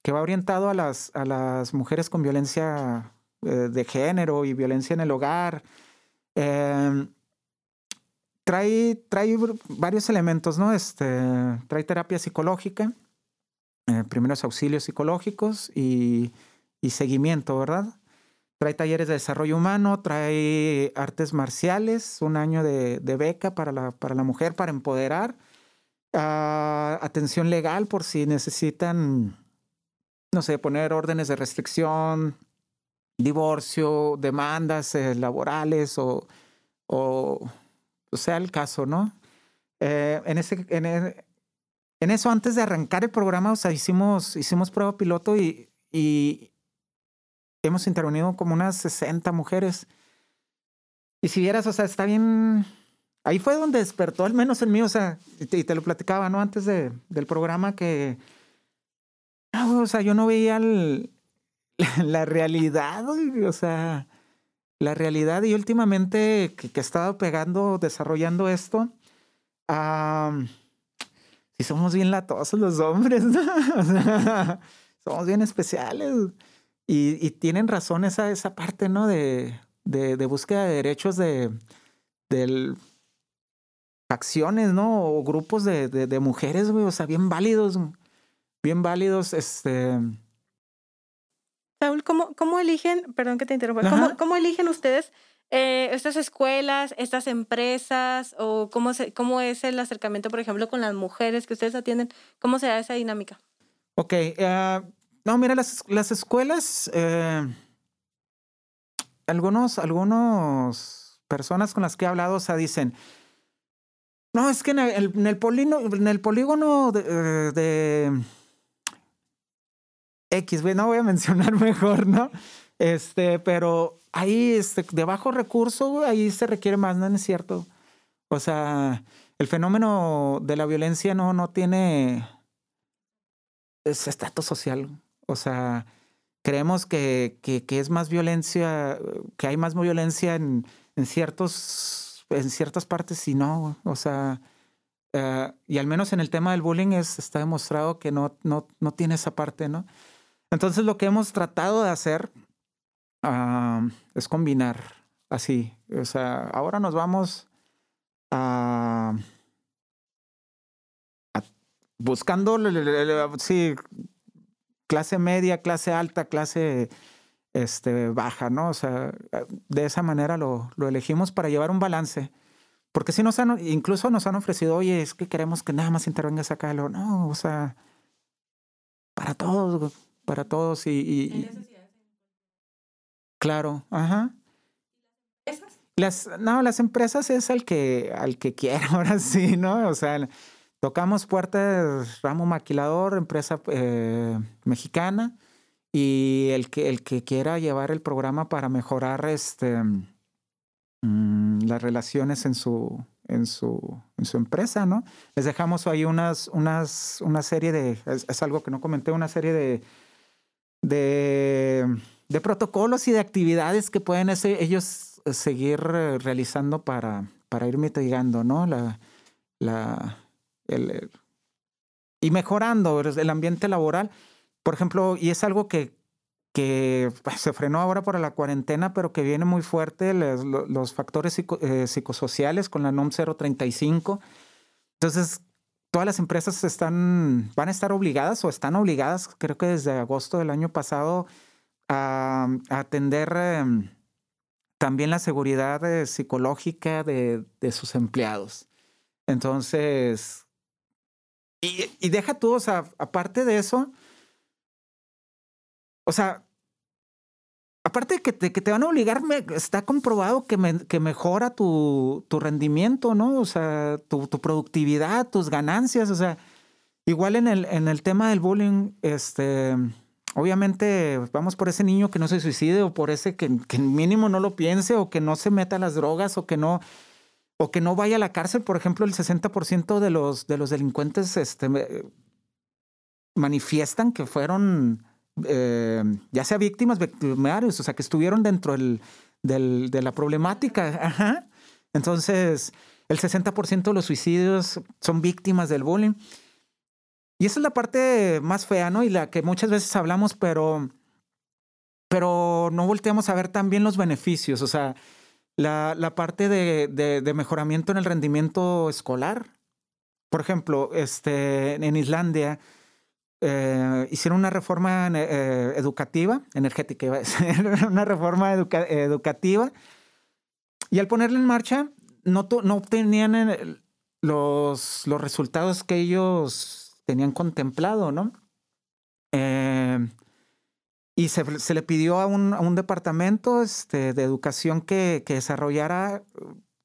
que va orientado a las, a las mujeres con violencia eh, de género y violencia en el hogar, em, trae, trae varios elementos, ¿no? Este, trae terapia psicológica, eh, primeros auxilios psicológicos y, y seguimiento, ¿verdad? Trae talleres de desarrollo humano, trae artes marciales, un año de, beca para la, para la mujer, para empoderar, ah, atención legal por si necesitan, no sé, poner órdenes de restricción, divorcio, demandas eh, laborales o, o, sea el caso, ¿no? Eh, en, ese, en, e, en, eso, antes de arrancar el programa, o sea, hicimos, hicimos prueba piloto y, y, hemos intervenido como unas 60 mujeres. Y si vieras, o sea, está bien. Ahí fue donde despertó, al menos el mío, o sea, y te, lo platicaba, ¿no? Antes de, del programa que. o sea, yo no veía [LAUGHS] la, realidad, o sea, la realidad. Y últimamente que, he estado pegando, desarrollando esto, si somos bien latosos los hombres, ¿no? [LAUGHS] O sea, somos bien especiales. Y, tienen razón esa, esa parte, ¿no? De, de, búsqueda de derechos de, de facciones, ¿no? O grupos de, de, mujeres, güey, o sea, bien válidos, bien válidos, este... Saúl, ¿cómo, cómo eligen, perdón que te interrumpa, ¿cómo, ¿cómo, eligen ustedes eh, estas escuelas, estas empresas, o cómo, se, cómo es el acercamiento, por ejemplo, con las mujeres que ustedes atienden? ¿Cómo se da esa dinámica? Ok, uh, no, mira, las, las escuelas, eh, algunos, algunos personas con las que he hablado, o sea, dicen, no, es que en el, en el, polígono de, eh, X, no voy a mencionar [LAUGHS] mejor, ¿no? Este, pero ahí, este, de bajo recurso, ahí se requiere más, ¿no es cierto? O sea, el fenómeno de la violencia no, no tiene estatus social. O sea, creemos que, que, es más violencia, que hay más violencia en, en, ciertos, en ciertas partes y no. O sea, eh, y al menos en el tema del bullying es, está demostrado que no, no, no tiene esa parte, ¿no? Entonces lo que hemos tratado de hacer es combinar así. O sea, ahora nos vamos a buscando, sí, clase media, clase alta, clase este, baja, ¿no? O sea, de esa manera lo, lo elegimos para llevar un balance. Porque si nos han, incluso nos han ofrecido, oye, es que queremos que nada más intervengas acá. Lo, no, o sea, para todos, para todos y... y, claro, ajá. Las, no, las empresas es al que, al que quiera, [LAUGHS] ahora sí, ¿no? O sea, Tocamos puertas, ramo maquilador, empresa eh, mexicana, y el que, el que quiera llevar el programa para mejorar este, mm, las relaciones en su, en su, en su empresa, ¿no? Les dejamos ahí unas, unas, una serie de, es, algo que no comenté, una serie de, de, protocolos y de actividades que pueden ellos seguir realizando para, para ir mitigando, ¿no? La, la, el, y mejorando el ambiente laboral. Por ejemplo, y es algo que, que pues, se frenó ahora por la cuarentena, pero que viene muy fuerte, los, factores eh, psicosociales con la NOM 035. Entonces, todas las empresas están, van a estar obligadas o están obligadas, creo que desde agosto del año pasado, a, atender em, también la seguridad eh, psicológica de, de sus empleados. Entonces, y, deja tú, o sea, aparte de eso, o sea, aparte de que te, que te van a obligar, está comprobado que, que mejora tu, tu, rendimiento, ¿no? O sea, tu, tu, productividad, tus ganancias, o sea, igual en el, en el tema del bullying, este, obviamente vamos por ese niño que no se suicide o por ese que, que mínimo no lo piense o que no se meta a las drogas o que no o que no vaya a la cárcel. Por ejemplo, el 60% de los, de los delincuentes este, manifiestan que fueron eh, ya sea víctimas victimarios, o sea, que estuvieron dentro del, de la problemática. Entonces, el 60% de los suicidios son víctimas del bullying. Y esa es la parte más fea, ¿no? Y la que muchas veces hablamos, pero, pero no volteamos a ver también los beneficios. O sea, la, la parte de, de, mejoramiento en el rendimiento escolar. Por ejemplo, este, en Islandia eh, hicieron una reforma eh, educativa, energética, iba a decir, [LAUGHS] una reforma educativa. Y al ponerla en marcha, no, no obtenían eh, los, los resultados que ellos tenían contemplado, ¿no? y se, se, le pidió a un, a un departamento este, de educación que, que, desarrollara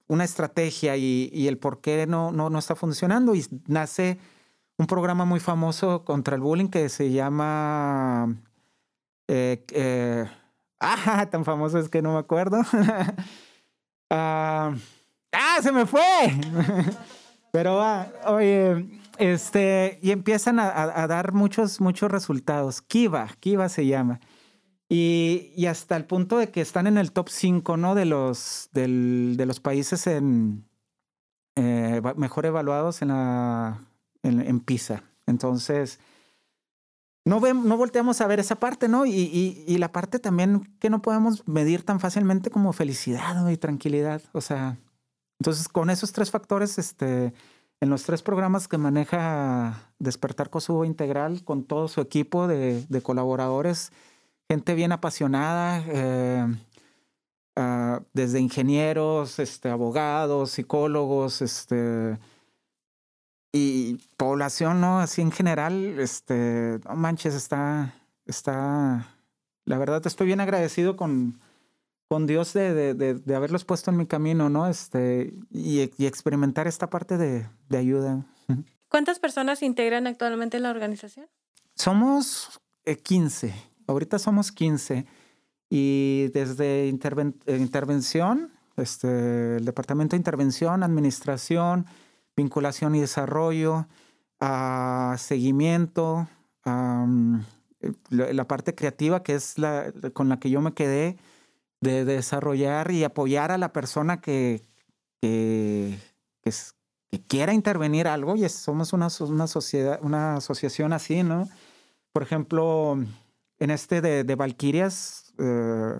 una estrategia y, y, el por qué no, no, no está funcionando. Y nace un programa muy famoso contra el bullying que se llama... Eh, eh, [LAUGHS] ah, tan famoso es que no me acuerdo. [LAUGHS] ah, ¡Ah, se me fue! [LAUGHS] Pero, ah, oye, este, y empiezan a, dar muchos, muchos resultados. Kiva, Kiva se llama. Y, hasta el punto de que están en el top 5, ¿no? De los, de los países en, eh, mejor evaluados en, la, en, PISA. Entonces, no, ve, no volteamos a ver esa parte, ¿no? Y, y, la parte también que no podemos medir tan fácilmente como felicidad y tranquilidad. O sea, entonces con esos tres factores, este en los tres programas que maneja Despertar Kosovo Integral con todo su equipo de, colaboradores, gente bien apasionada, eh, ah, desde ingenieros, este, abogados, psicólogos, este, y población, ¿no? Así en general, este, no manches, está, está, la verdad estoy bien agradecido con, con Dios de, de, de, haberlos puesto en mi camino, ¿no? Este, y, y experimentar esta parte de, ayuda. ¿Cuántas personas integran actualmente la organización? Somos 15. Eh, Ahorita somos 15. Y desde intervención, este, el Departamento de Intervención, Administración, Vinculación y Desarrollo, a seguimiento, a, eh, la parte creativa, que es la con la que yo me quedé, de desarrollar y apoyar a la persona que, que, quiera intervenir algo y somos una, una, sociedad, una asociación así, ¿no? Por ejemplo, en este de, de Valquirias, eh,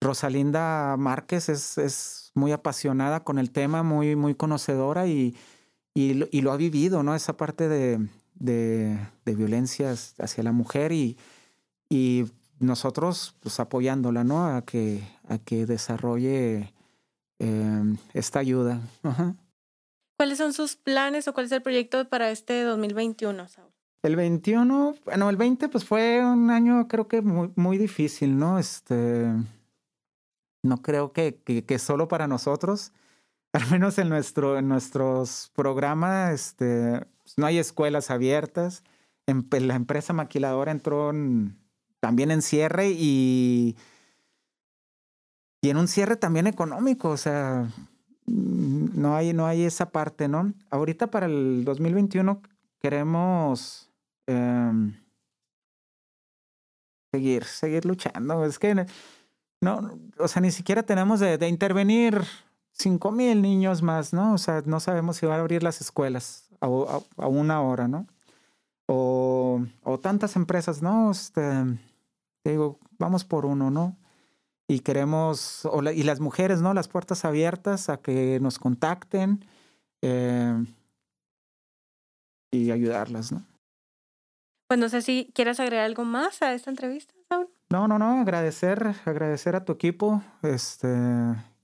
Rosalinda Márquez es, es, muy apasionada con el tema, muy, muy conocedora y, y, y lo ha vivido, ¿no? Esa parte de, de, de violencias hacia la mujer y, y nosotros pues apoyándola, ¿no? A que, a que desarrolle em, esta ayuda. ¿Cuáles son sus planes o cuál es el proyecto para este 2021, Saúl? El 21, bueno, el 20 pues fue un año creo que muy, muy difícil, ¿no? Este, no creo que, que, solo para nosotros, [LAUGHS] al menos en, nuestro, en nuestros programas, este, pues, no hay escuelas abiertas. En, la empresa maquiladora entró en, también en cierre y, y en un cierre también económico, o sea, no hay, no hay esa parte, ¿no? Ahorita para el 2021 queremos em, seguir, seguir luchando. Es que no, o sea, ni siquiera tenemos de, intervenir cinco mil niños más, ¿no? O sea, no sabemos si van a abrir las escuelas a, a, una hora, ¿no? O, o tantas empresas, ¿no? Este, digo, vamos por uno, ¿no? Y queremos, y las mujeres, ¿no? Las puertas abiertas a que nos contacten eh, y ayudarlas, ¿no? Pues no sé si quieres agregar algo más a esta entrevista. No, no, no, agradecer, agradecer a tu equipo, este,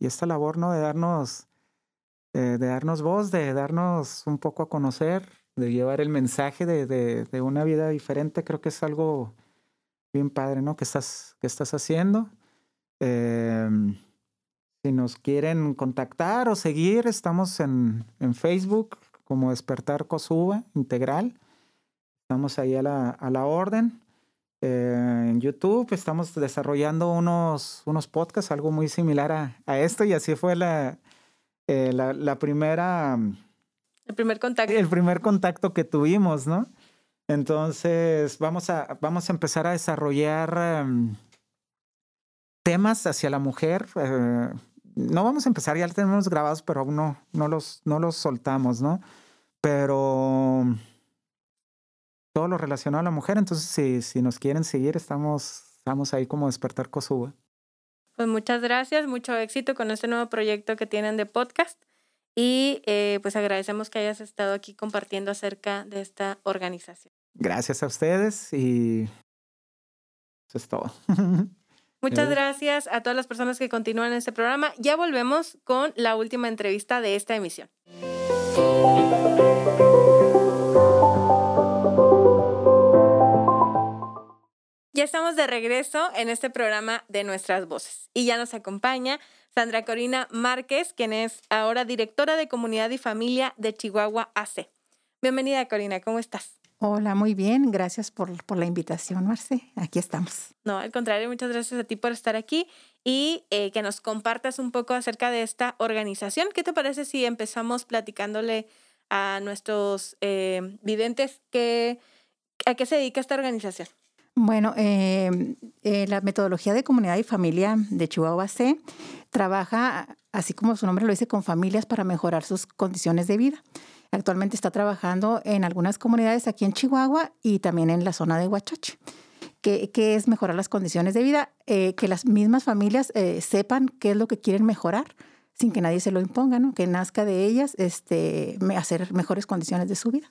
y esta labor, ¿no? De darnos, de darnos voz, de darnos un poco a conocer, de llevar el mensaje de, de, de una vida diferente, creo que es algo bien padre, ¿no? ¿Qué estás, qué estás haciendo? Em, si nos quieren contactar o seguir, estamos en, en Facebook como Despertar Cosuba Integral. Estamos ahí a la, a la orden. Eh, en YouTube. Estamos desarrollando unos, unos podcasts, algo muy similar a, a esto, y así fue la, eh, la, la, primera... El primer contacto. El primer contacto que tuvimos, ¿no? Entonces, vamos a, vamos a empezar a desarrollar um, temas hacia la mujer. Eh, no vamos a empezar, ya los tenemos grabados, pero aún no, no, los, no los soltamos, ¿no? Pero todo lo relacionado a la mujer. Entonces, si, si nos quieren seguir, estamos, estamos ahí como Despertar Kosuba. Pues muchas gracias, mucho éxito con este nuevo proyecto que tienen de podcast y eh, pues agradecemos que hayas estado aquí compartiendo acerca de esta organización. Gracias a ustedes y eso es todo. [LAUGHS] Muchas gracias a todas las personas que continúan en este programa. Ya volvemos con la última entrevista de esta emisión. Ya estamos de regreso en este programa de Nuestras Voces y ya nos acompaña Sandra Corina Márquez, quien es ahora directora de Comunidad y Familia de Chihuahua AC. Bienvenida Corina, ¿cómo estás? Hola, muy bien. Gracias por, por, la invitación, Marce. Aquí estamos. No, al contrario, muchas gracias a ti por estar aquí y eh, que nos compartas un poco acerca de esta organización. ¿Qué te parece si empezamos platicándole a nuestros eh, videntes que, a qué se dedica esta organización? Bueno, eh, eh, la metodología de comunidad y familia de Chihuahua C trabaja, así como su nombre lo dice, con familias para mejorar sus condiciones de vida. Actualmente está trabajando en algunas comunidades aquí en Chihuahua y también en la zona de Huachoche. ¿Qué, qué es mejorar las condiciones de vida? Eh, que las mismas familias eh, sepan qué es lo que quieren mejorar sin que nadie se lo imponga, ¿no? que nazca de ellas este, hacer mejores condiciones de su vida.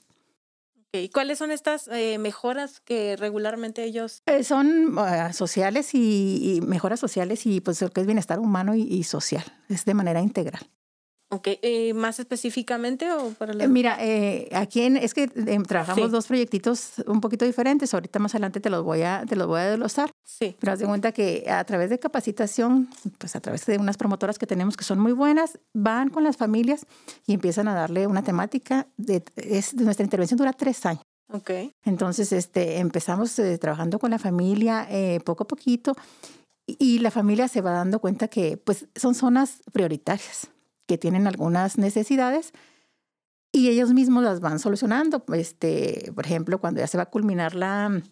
¿Y cuáles son estas eh, mejoras que regularmente ellos? Eh, son uh, sociales y, mejoras sociales y pues lo que es bienestar humano y social. Es de manera integral. Ok, eh, ¿más específicamente o para la... eh, Mira, eh, aquí en, es que eh, trabajamos sí. dos proyectitos un poquito diferentes. Ahorita más adelante te los voy a, te los voy a desglosar. Sí. Pero haz de cuenta que a través de capacitación, pues a través de unas promotoras que tenemos que son muy buenas, van con las familias y empiezan a darle una temática. De, es, nuestra intervención dura tres años. Okay. Entonces, este, empezamos eh, trabajando con la familia poco a poquito y, y la familia se va dando cuenta que pues, son zonas prioritarias que tienen algunas necesidades y ellos mismos las van solucionando. Este, por ejemplo, cuando ya se va a culminar la,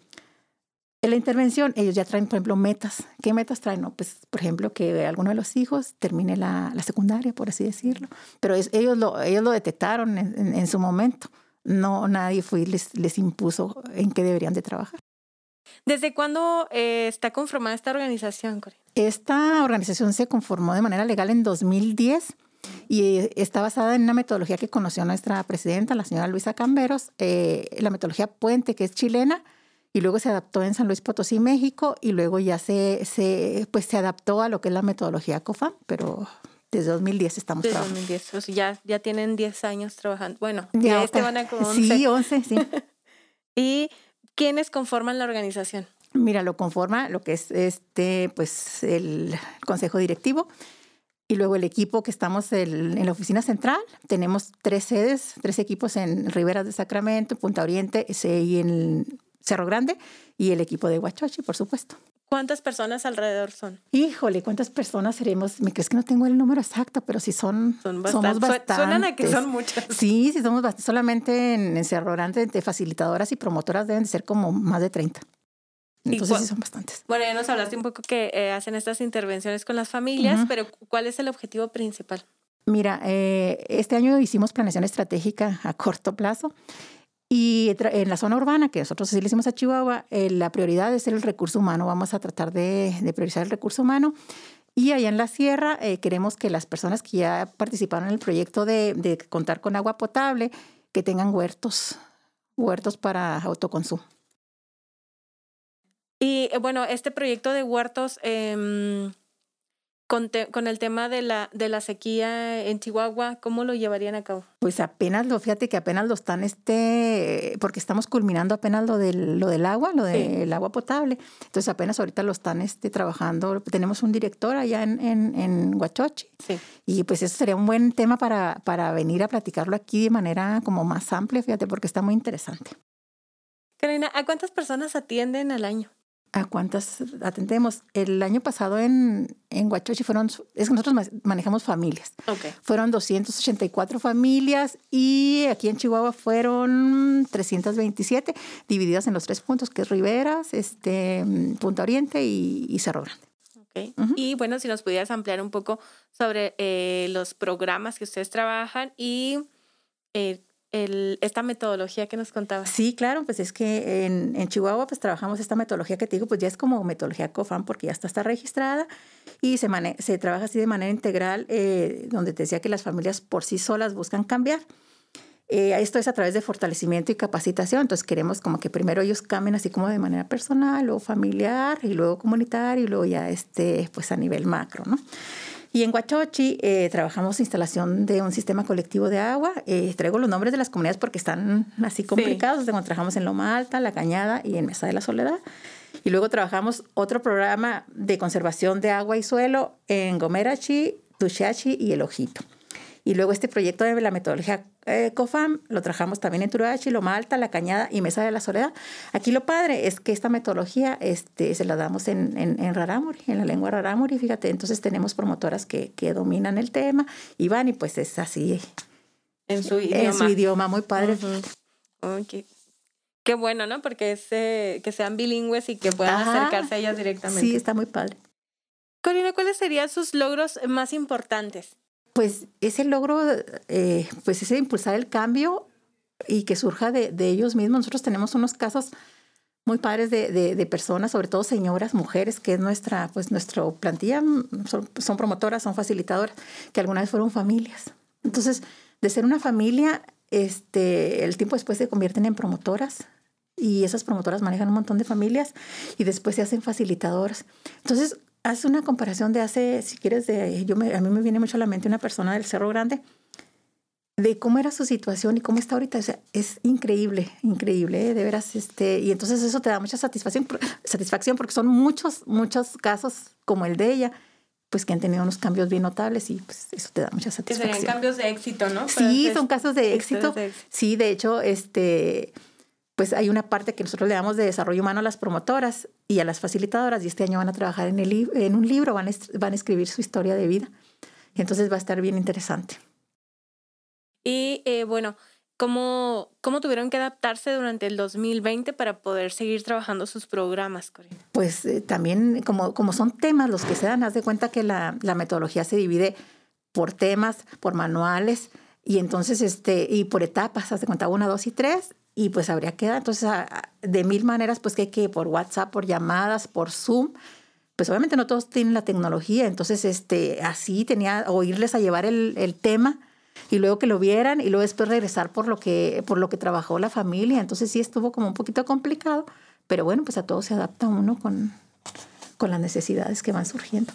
la intervención, ellos ya traen, por ejemplo, metas. ¿Qué metas traen? No, pues, por ejemplo, que alguno de los hijos termine la, la secundaria, por así decirlo. Pero es, ellos, lo, ellos lo detectaron en, en, en su momento. No, nadie fue les, les impuso en qué deberían de trabajar. ¿Desde cuándo eh, está conformada esta organización, Corina? Esta organización se conformó de manera legal en 2010 y está basada en una metodología que conoció nuestra presidenta, la señora Luisa Camberos, eh, la metodología Puente, que es chilena, y luego se adaptó en San Luis Potosí, México, y luego ya se, se, pues se adaptó a lo que es la metodología COFAM, pero desde 2010 estamos desde trabajando. 2010, o sea, ya, ya tienen 10 años trabajando. Bueno, ya, ya este van a con 11. Sí, 11, sí. [LAUGHS] ¿Y quiénes conforman la organización? Mira, lo conforma lo que es este, pues el consejo directivo, y luego el equipo que estamos el, en la oficina central, tenemos tres sedes, tres equipos en Riberas de Sacramento, Punta Oriente y en Cerro Grande, y el equipo de Huachochi, por supuesto. ¿Cuántas personas alrededor son? Híjole, ¿cuántas personas seremos? Me crees que no tengo el número exacto, pero sí son, son bastante, somos bastantes. Suenan a que son muchas. Sí, sí, somos bastantes. Solamente en, en Cerro Grande, de facilitadoras y promotoras deben de ser como más de 30. Entonces sí son bastantes. Bueno, ya nos hablaste un poco que eh, hacen estas intervenciones con las familias, uh -huh. pero ¿cuál es el objetivo principal? Mira, eh, este año hicimos planeación estratégica a corto plazo y en la zona urbana, que nosotros sí le hicimos a Chihuahua, eh, la prioridad es el recurso humano. Vamos a tratar de, de priorizar el recurso humano. Y allá en la sierra eh, queremos que las personas que ya participaron en el proyecto de, de contar con agua potable, que tengan huertos, huertos para autoconsumo. Y bueno, este proyecto de huertos, eh, con, te, con, el tema de la, de la sequía en Chihuahua, ¿cómo lo llevarían a cabo? Pues apenas lo, fíjate que apenas lo están, este, porque estamos culminando apenas lo del, lo del agua, lo del sí. agua potable. Entonces apenas ahorita lo están este, trabajando. Tenemos un director allá en, en, en Huachochi. Sí. Y pues eso sería un buen tema para, para venir a platicarlo aquí de manera como más amplia, fíjate, porque está muy interesante. Karina, ¿a cuántas personas atienden al año? ¿A cuántas atendemos? El año pasado en, en Huachochi fueron, es que nosotros manejamos familias. Okay. Fueron 284 familias y aquí en Chihuahua fueron 327, divididas en los tres puntos, que es Riberas, este, Punta Oriente y, Cerro Grande. Okay. Y bueno, si nos pudieras ampliar un poco sobre eh, los programas que ustedes trabajan y eh, el, esta metodología que nos contabas. Sí, claro, pues es que en, en, Chihuahua pues trabajamos esta metodología que te digo, pues ya es como metodología COFAM porque ya está, está registrada y se, se trabaja así de manera integral, eh, donde te decía que las familias por sí solas buscan cambiar. Eh, esto es a través de fortalecimiento y capacitación, entonces queremos como que primero ellos cambien así como de manera personal o familiar y luego comunitario y luego ya este, pues a nivel macro, ¿no? Y en Huachochi eh, trabajamos instalación de un sistema colectivo de agua. Eh, traigo los nombres de las comunidades porque están así complicados. Sí. trabajamos en Loma Alta, La Cañada y en Mesa de la Soledad. Y luego trabajamos otro programa de conservación de agua y suelo en Gomerachi, Tushachi y El Ojito. Y luego este proyecto de la metodología eh, COFAM lo trabajamos también en Turachi, Loma Alta, La Cañada y Mesa de la Soledad. Aquí lo padre es que esta metodología este, se la damos en, en, en Rarámuri, en la lengua Rarámuri, fíjate, entonces tenemos promotoras que, que dominan el tema y van y pues es así. En su idioma. En su idioma, muy padre. Uh -huh. okay. Qué bueno, ¿no? Porque es, eh, que sean bilingües y que puedan Ajá. acercarse a ellas directamente. Sí, está muy padre. Corina, ¿cuáles serían sus logros más importantes? Pues ese logro, eh, pues ese impulsar el cambio y que surja de, ellos mismos. Nosotros tenemos unos casos muy padres de, personas, sobre todo señoras, mujeres, que es nuestra, pues nuestra plantilla, son, son, promotoras, son facilitadoras, que alguna vez fueron familias. Entonces, de ser una familia, este, el tiempo después se convierten en promotoras y esas promotoras manejan un montón de familias y después se hacen facilitadoras. Entonces, haz una comparación de hace, si quieres, de, yo me, a mí me viene mucho a la mente una persona del Cerro Grande, de cómo era su situación y cómo está ahorita. O sea, es increíble, increíble, ¿eh? de veras. Este, y entonces eso te da mucha satisfacción, satisfacción porque son muchos, muchos casos como el de ella, pues que han tenido unos cambios bien notables y pues eso te da mucha satisfacción. Que serían cambios de éxito, ¿no? Sí, son casos de éxito. de éxito. Sí, de hecho, este pues hay una parte que nosotros le damos de desarrollo humano a las promotoras y a las facilitadoras y este año van a trabajar en, el, en un libro, van a, van a escribir su historia de vida. Y entonces va a estar bien interesante. Y eh, bueno, ¿cómo, ¿cómo tuvieron que adaptarse durante el 2020 para poder seguir trabajando sus programas, Corina? Pues eh, también, como, como son temas los que se dan, haz de cuenta que la, la metodología se divide por temas, por manuales, y entonces, este, y por etapas, haz de cuenta, una, dos y tres, y pues habría que dar, entonces, de mil maneras, pues que que por WhatsApp, por llamadas, por Zoom, pues obviamente no todos tienen la tecnología, entonces, este, así tenía, o irles a llevar el, el tema y luego que lo vieran y luego después regresar por lo que, por lo que trabajó la familia, entonces sí estuvo como un poquito complicado, pero bueno, pues a todo se adapta uno con, con las necesidades que van surgiendo.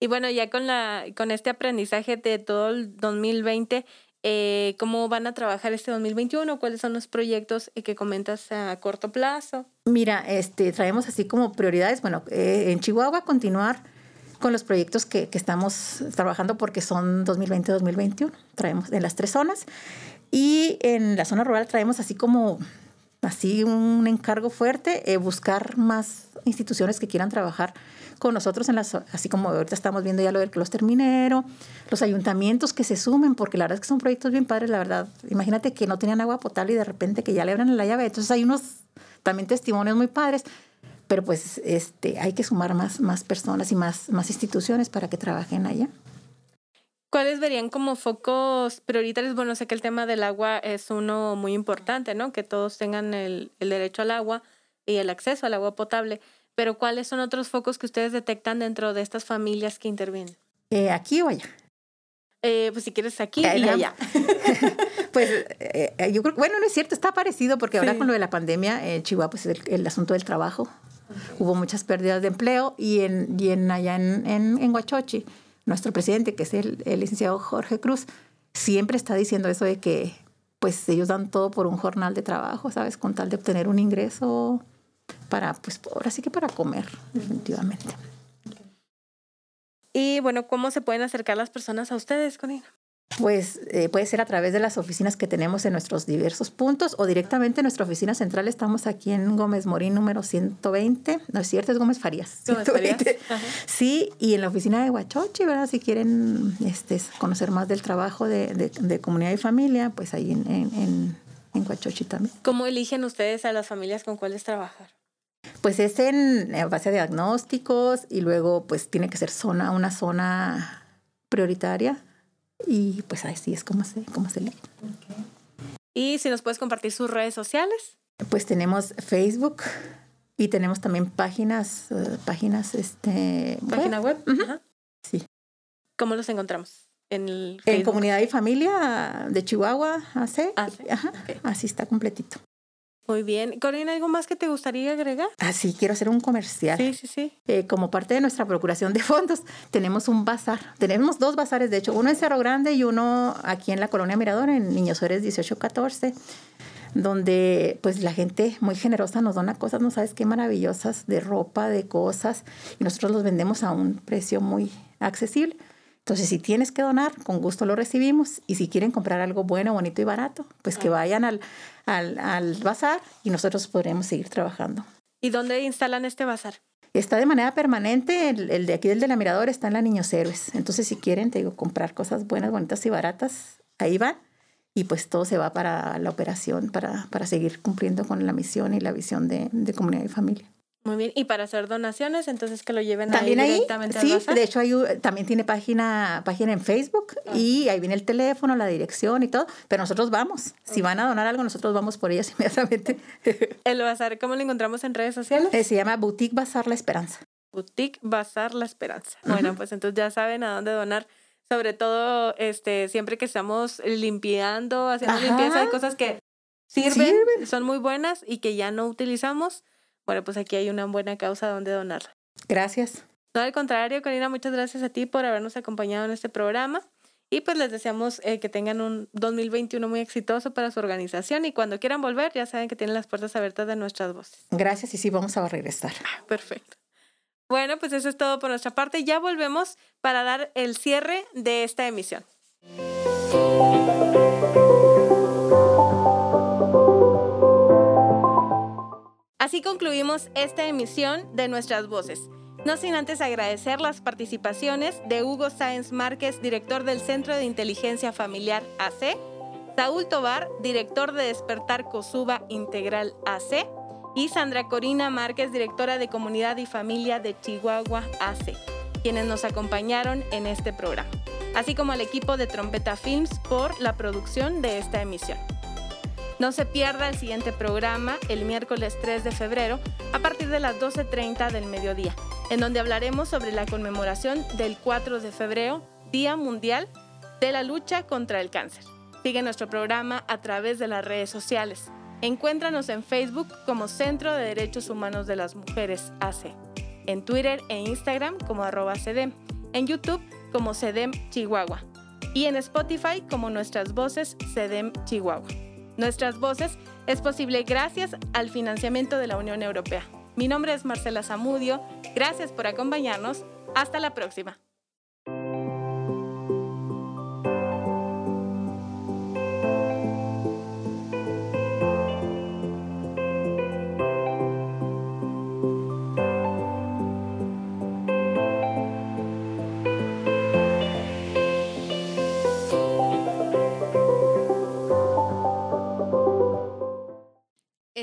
Y bueno, ya con, la, con este aprendizaje de todo el 2020, eh, cómo van a trabajar este 2021, cuáles son los proyectos que comentas a corto plazo. Mira, este, traemos así como prioridades, bueno, eh, en Chihuahua continuar con los proyectos que, que estamos trabajando porque son 2020-2021, traemos en las tres zonas y en la zona rural traemos así como así un encargo fuerte, eh, buscar más instituciones que quieran trabajar con nosotros, en las, así como ahorita estamos viendo ya lo del clúster minero, los ayuntamientos que se sumen, porque la verdad es que son proyectos bien padres, la verdad. Imagínate que no tenían agua potable y de repente que ya le abran la llave. Entonces hay unos también testimonios muy padres, pero pues este, hay que sumar más, más personas y más, más instituciones para que trabajen allá. ¿Cuáles verían como focos prioritarios? Bueno, sé que el tema del agua es uno muy importante, ¿no? Que todos tengan el, el derecho al agua y el acceso al agua potable. Pero ¿cuáles son otros focos que ustedes detectan dentro de estas familias que intervienen? Eh, ¿Aquí o allá? Eh, pues si quieres aquí eh, y allá. [LAUGHS] pues eh, yo creo, bueno, no es cierto, está parecido porque ahora sí. con lo de la pandemia en Chihuahua, pues el, el asunto del trabajo, okay. hubo muchas pérdidas de empleo y en, y en allá en, en, en Huachochi, nuestro presidente, que es el, el licenciado Jorge Cruz, siempre está diciendo eso de que pues ellos dan todo por un jornal de trabajo, ¿sabes? Con tal de obtener un ingreso para, pues ahora sí que para comer, definitivamente. Y bueno, ¿cómo se pueden acercar las personas a ustedes, Conina? Pues eh, puede ser a través de las oficinas que tenemos en nuestros diversos puntos o directamente en nuestra oficina central. Estamos aquí en Gómez Morín número 120. No es cierto, es Gómez Farías. Gómez Farías. Sí, y en la oficina de Huachochi, ¿verdad? Si quieren este, conocer más del trabajo de, de- de comunidad y familia, pues ahí en, en, en, en Huachochi también. ¿Cómo eligen ustedes a las familias con cuáles trabajar? Pues es en, en base a diagnósticos y luego pues tiene que ser zona, una zona prioritaria y pues así es como se, como se lee. Y si nos puedes compartir sus redes sociales. Pues tenemos Facebook y tenemos también páginas, eh, páginas, este, Página web. Ajá. Sí. ¿Cómo los encontramos? En el En. Comunidad y Familia de Chihuahua, AC. Ajá, así está completito. Muy bien. Corina, ¿algo más que te gustaría agregar? Así quiero hacer un comercial. Sí, sí, sí. Eh, como parte de nuestra procuración de fondos, tenemos un bazar. Tenemos dos bazares, de hecho, uno en Cerro Grande y uno aquí en la Colonia Mirador, en Niños Héroes 1814, donde pues la gente muy generosa nos dona cosas, no sabes qué maravillosas, de ropa, de cosas, y nosotros los vendemos a un precio muy accesible. Entonces, si tienes que donar, con gusto lo recibimos. Y si quieren comprar algo bueno, bonito y barato, pues que vayan al, al, al bazar y nosotros podremos seguir trabajando. ¿Y dónde instalan este bazar? Está de manera permanente, el, el de aquí del de la Mirador está en la Niños Héroes. Entonces, si quieren, te digo, comprar cosas buenas, bonitas y baratas, ahí van. Y pues todo se va para la operación, para, para seguir cumpliendo con la misión y la visión de, de comunidad y familia. Muy bien. Y para hacer donaciones, entonces que lo lleven También ahí ahí, directamente sí, de hecho hay, también tiene página, página en Facebook y ahí viene el teléfono, la dirección y todo, pero nosotros vamos. Si van a donar algo, nosotros vamos por ellas [LAUGHS] inmediatamente. [LAUGHS] El bazar, ¿cómo lo encontramos en redes sociales? Eh, se llama Boutique Bazar La Esperanza. Boutique Bazar La Esperanza. Bueno, pues entonces ya saben a dónde donar. Sobre todo, este, siempre que estamos limpiando, haciendo Ajá. limpieza, hay cosas que sirven, Sirven. son muy buenas y que ya no utilizamos. Bueno, pues aquí hay una buena causa donde donarla. Gracias. No, al contrario, Corina, muchas gracias a ti por habernos acompañado en este programa. Y pues les deseamos eh, que tengan un 2021 muy exitoso para su organización. Y cuando quieran volver, ya saben que tienen las puertas abiertas de nuestras voces. Gracias y sí, vamos a regresar. Perfecto. Bueno, pues eso es todo por nuestra parte. Ya volvemos para dar el cierre de esta emisión. Así concluimos esta emisión de Nuestras Voces. No sin antes agradecer las participaciones de Hugo Sáenz Márquez, director del Centro de Inteligencia Familiar AC, Saúl Tobar, director de Despertar Cosuba Integral AC, y Sandra Corina Márquez, directora de Comunidad y Familia de Chihuahua AC, quienes nos acompañaron en este programa, así como al equipo de Trompeta Films por la producción de esta emisión. No se pierda el siguiente programa el miércoles 3 de febrero a partir de las 12.30 del mediodía, en donde hablaremos sobre la conmemoración del 4 de febrero, Día Mundial de la Lucha contra el Cáncer. Sigue nuestro programa a través de las redes sociales. Encuéntranos en Facebook como Centro de Derechos Humanos de las Mujeres AC, en Twitter e Instagram como arroba CEDEM, en YouTube como CEDEM Chihuahua y en Spotify como Nuestras Voces CEDEM Chihuahua. Nuestras Voces es posible gracias al financiamiento de la Unión Europea. Mi nombre es Marcela Zamudio. Gracias por acompañarnos. Hasta la próxima.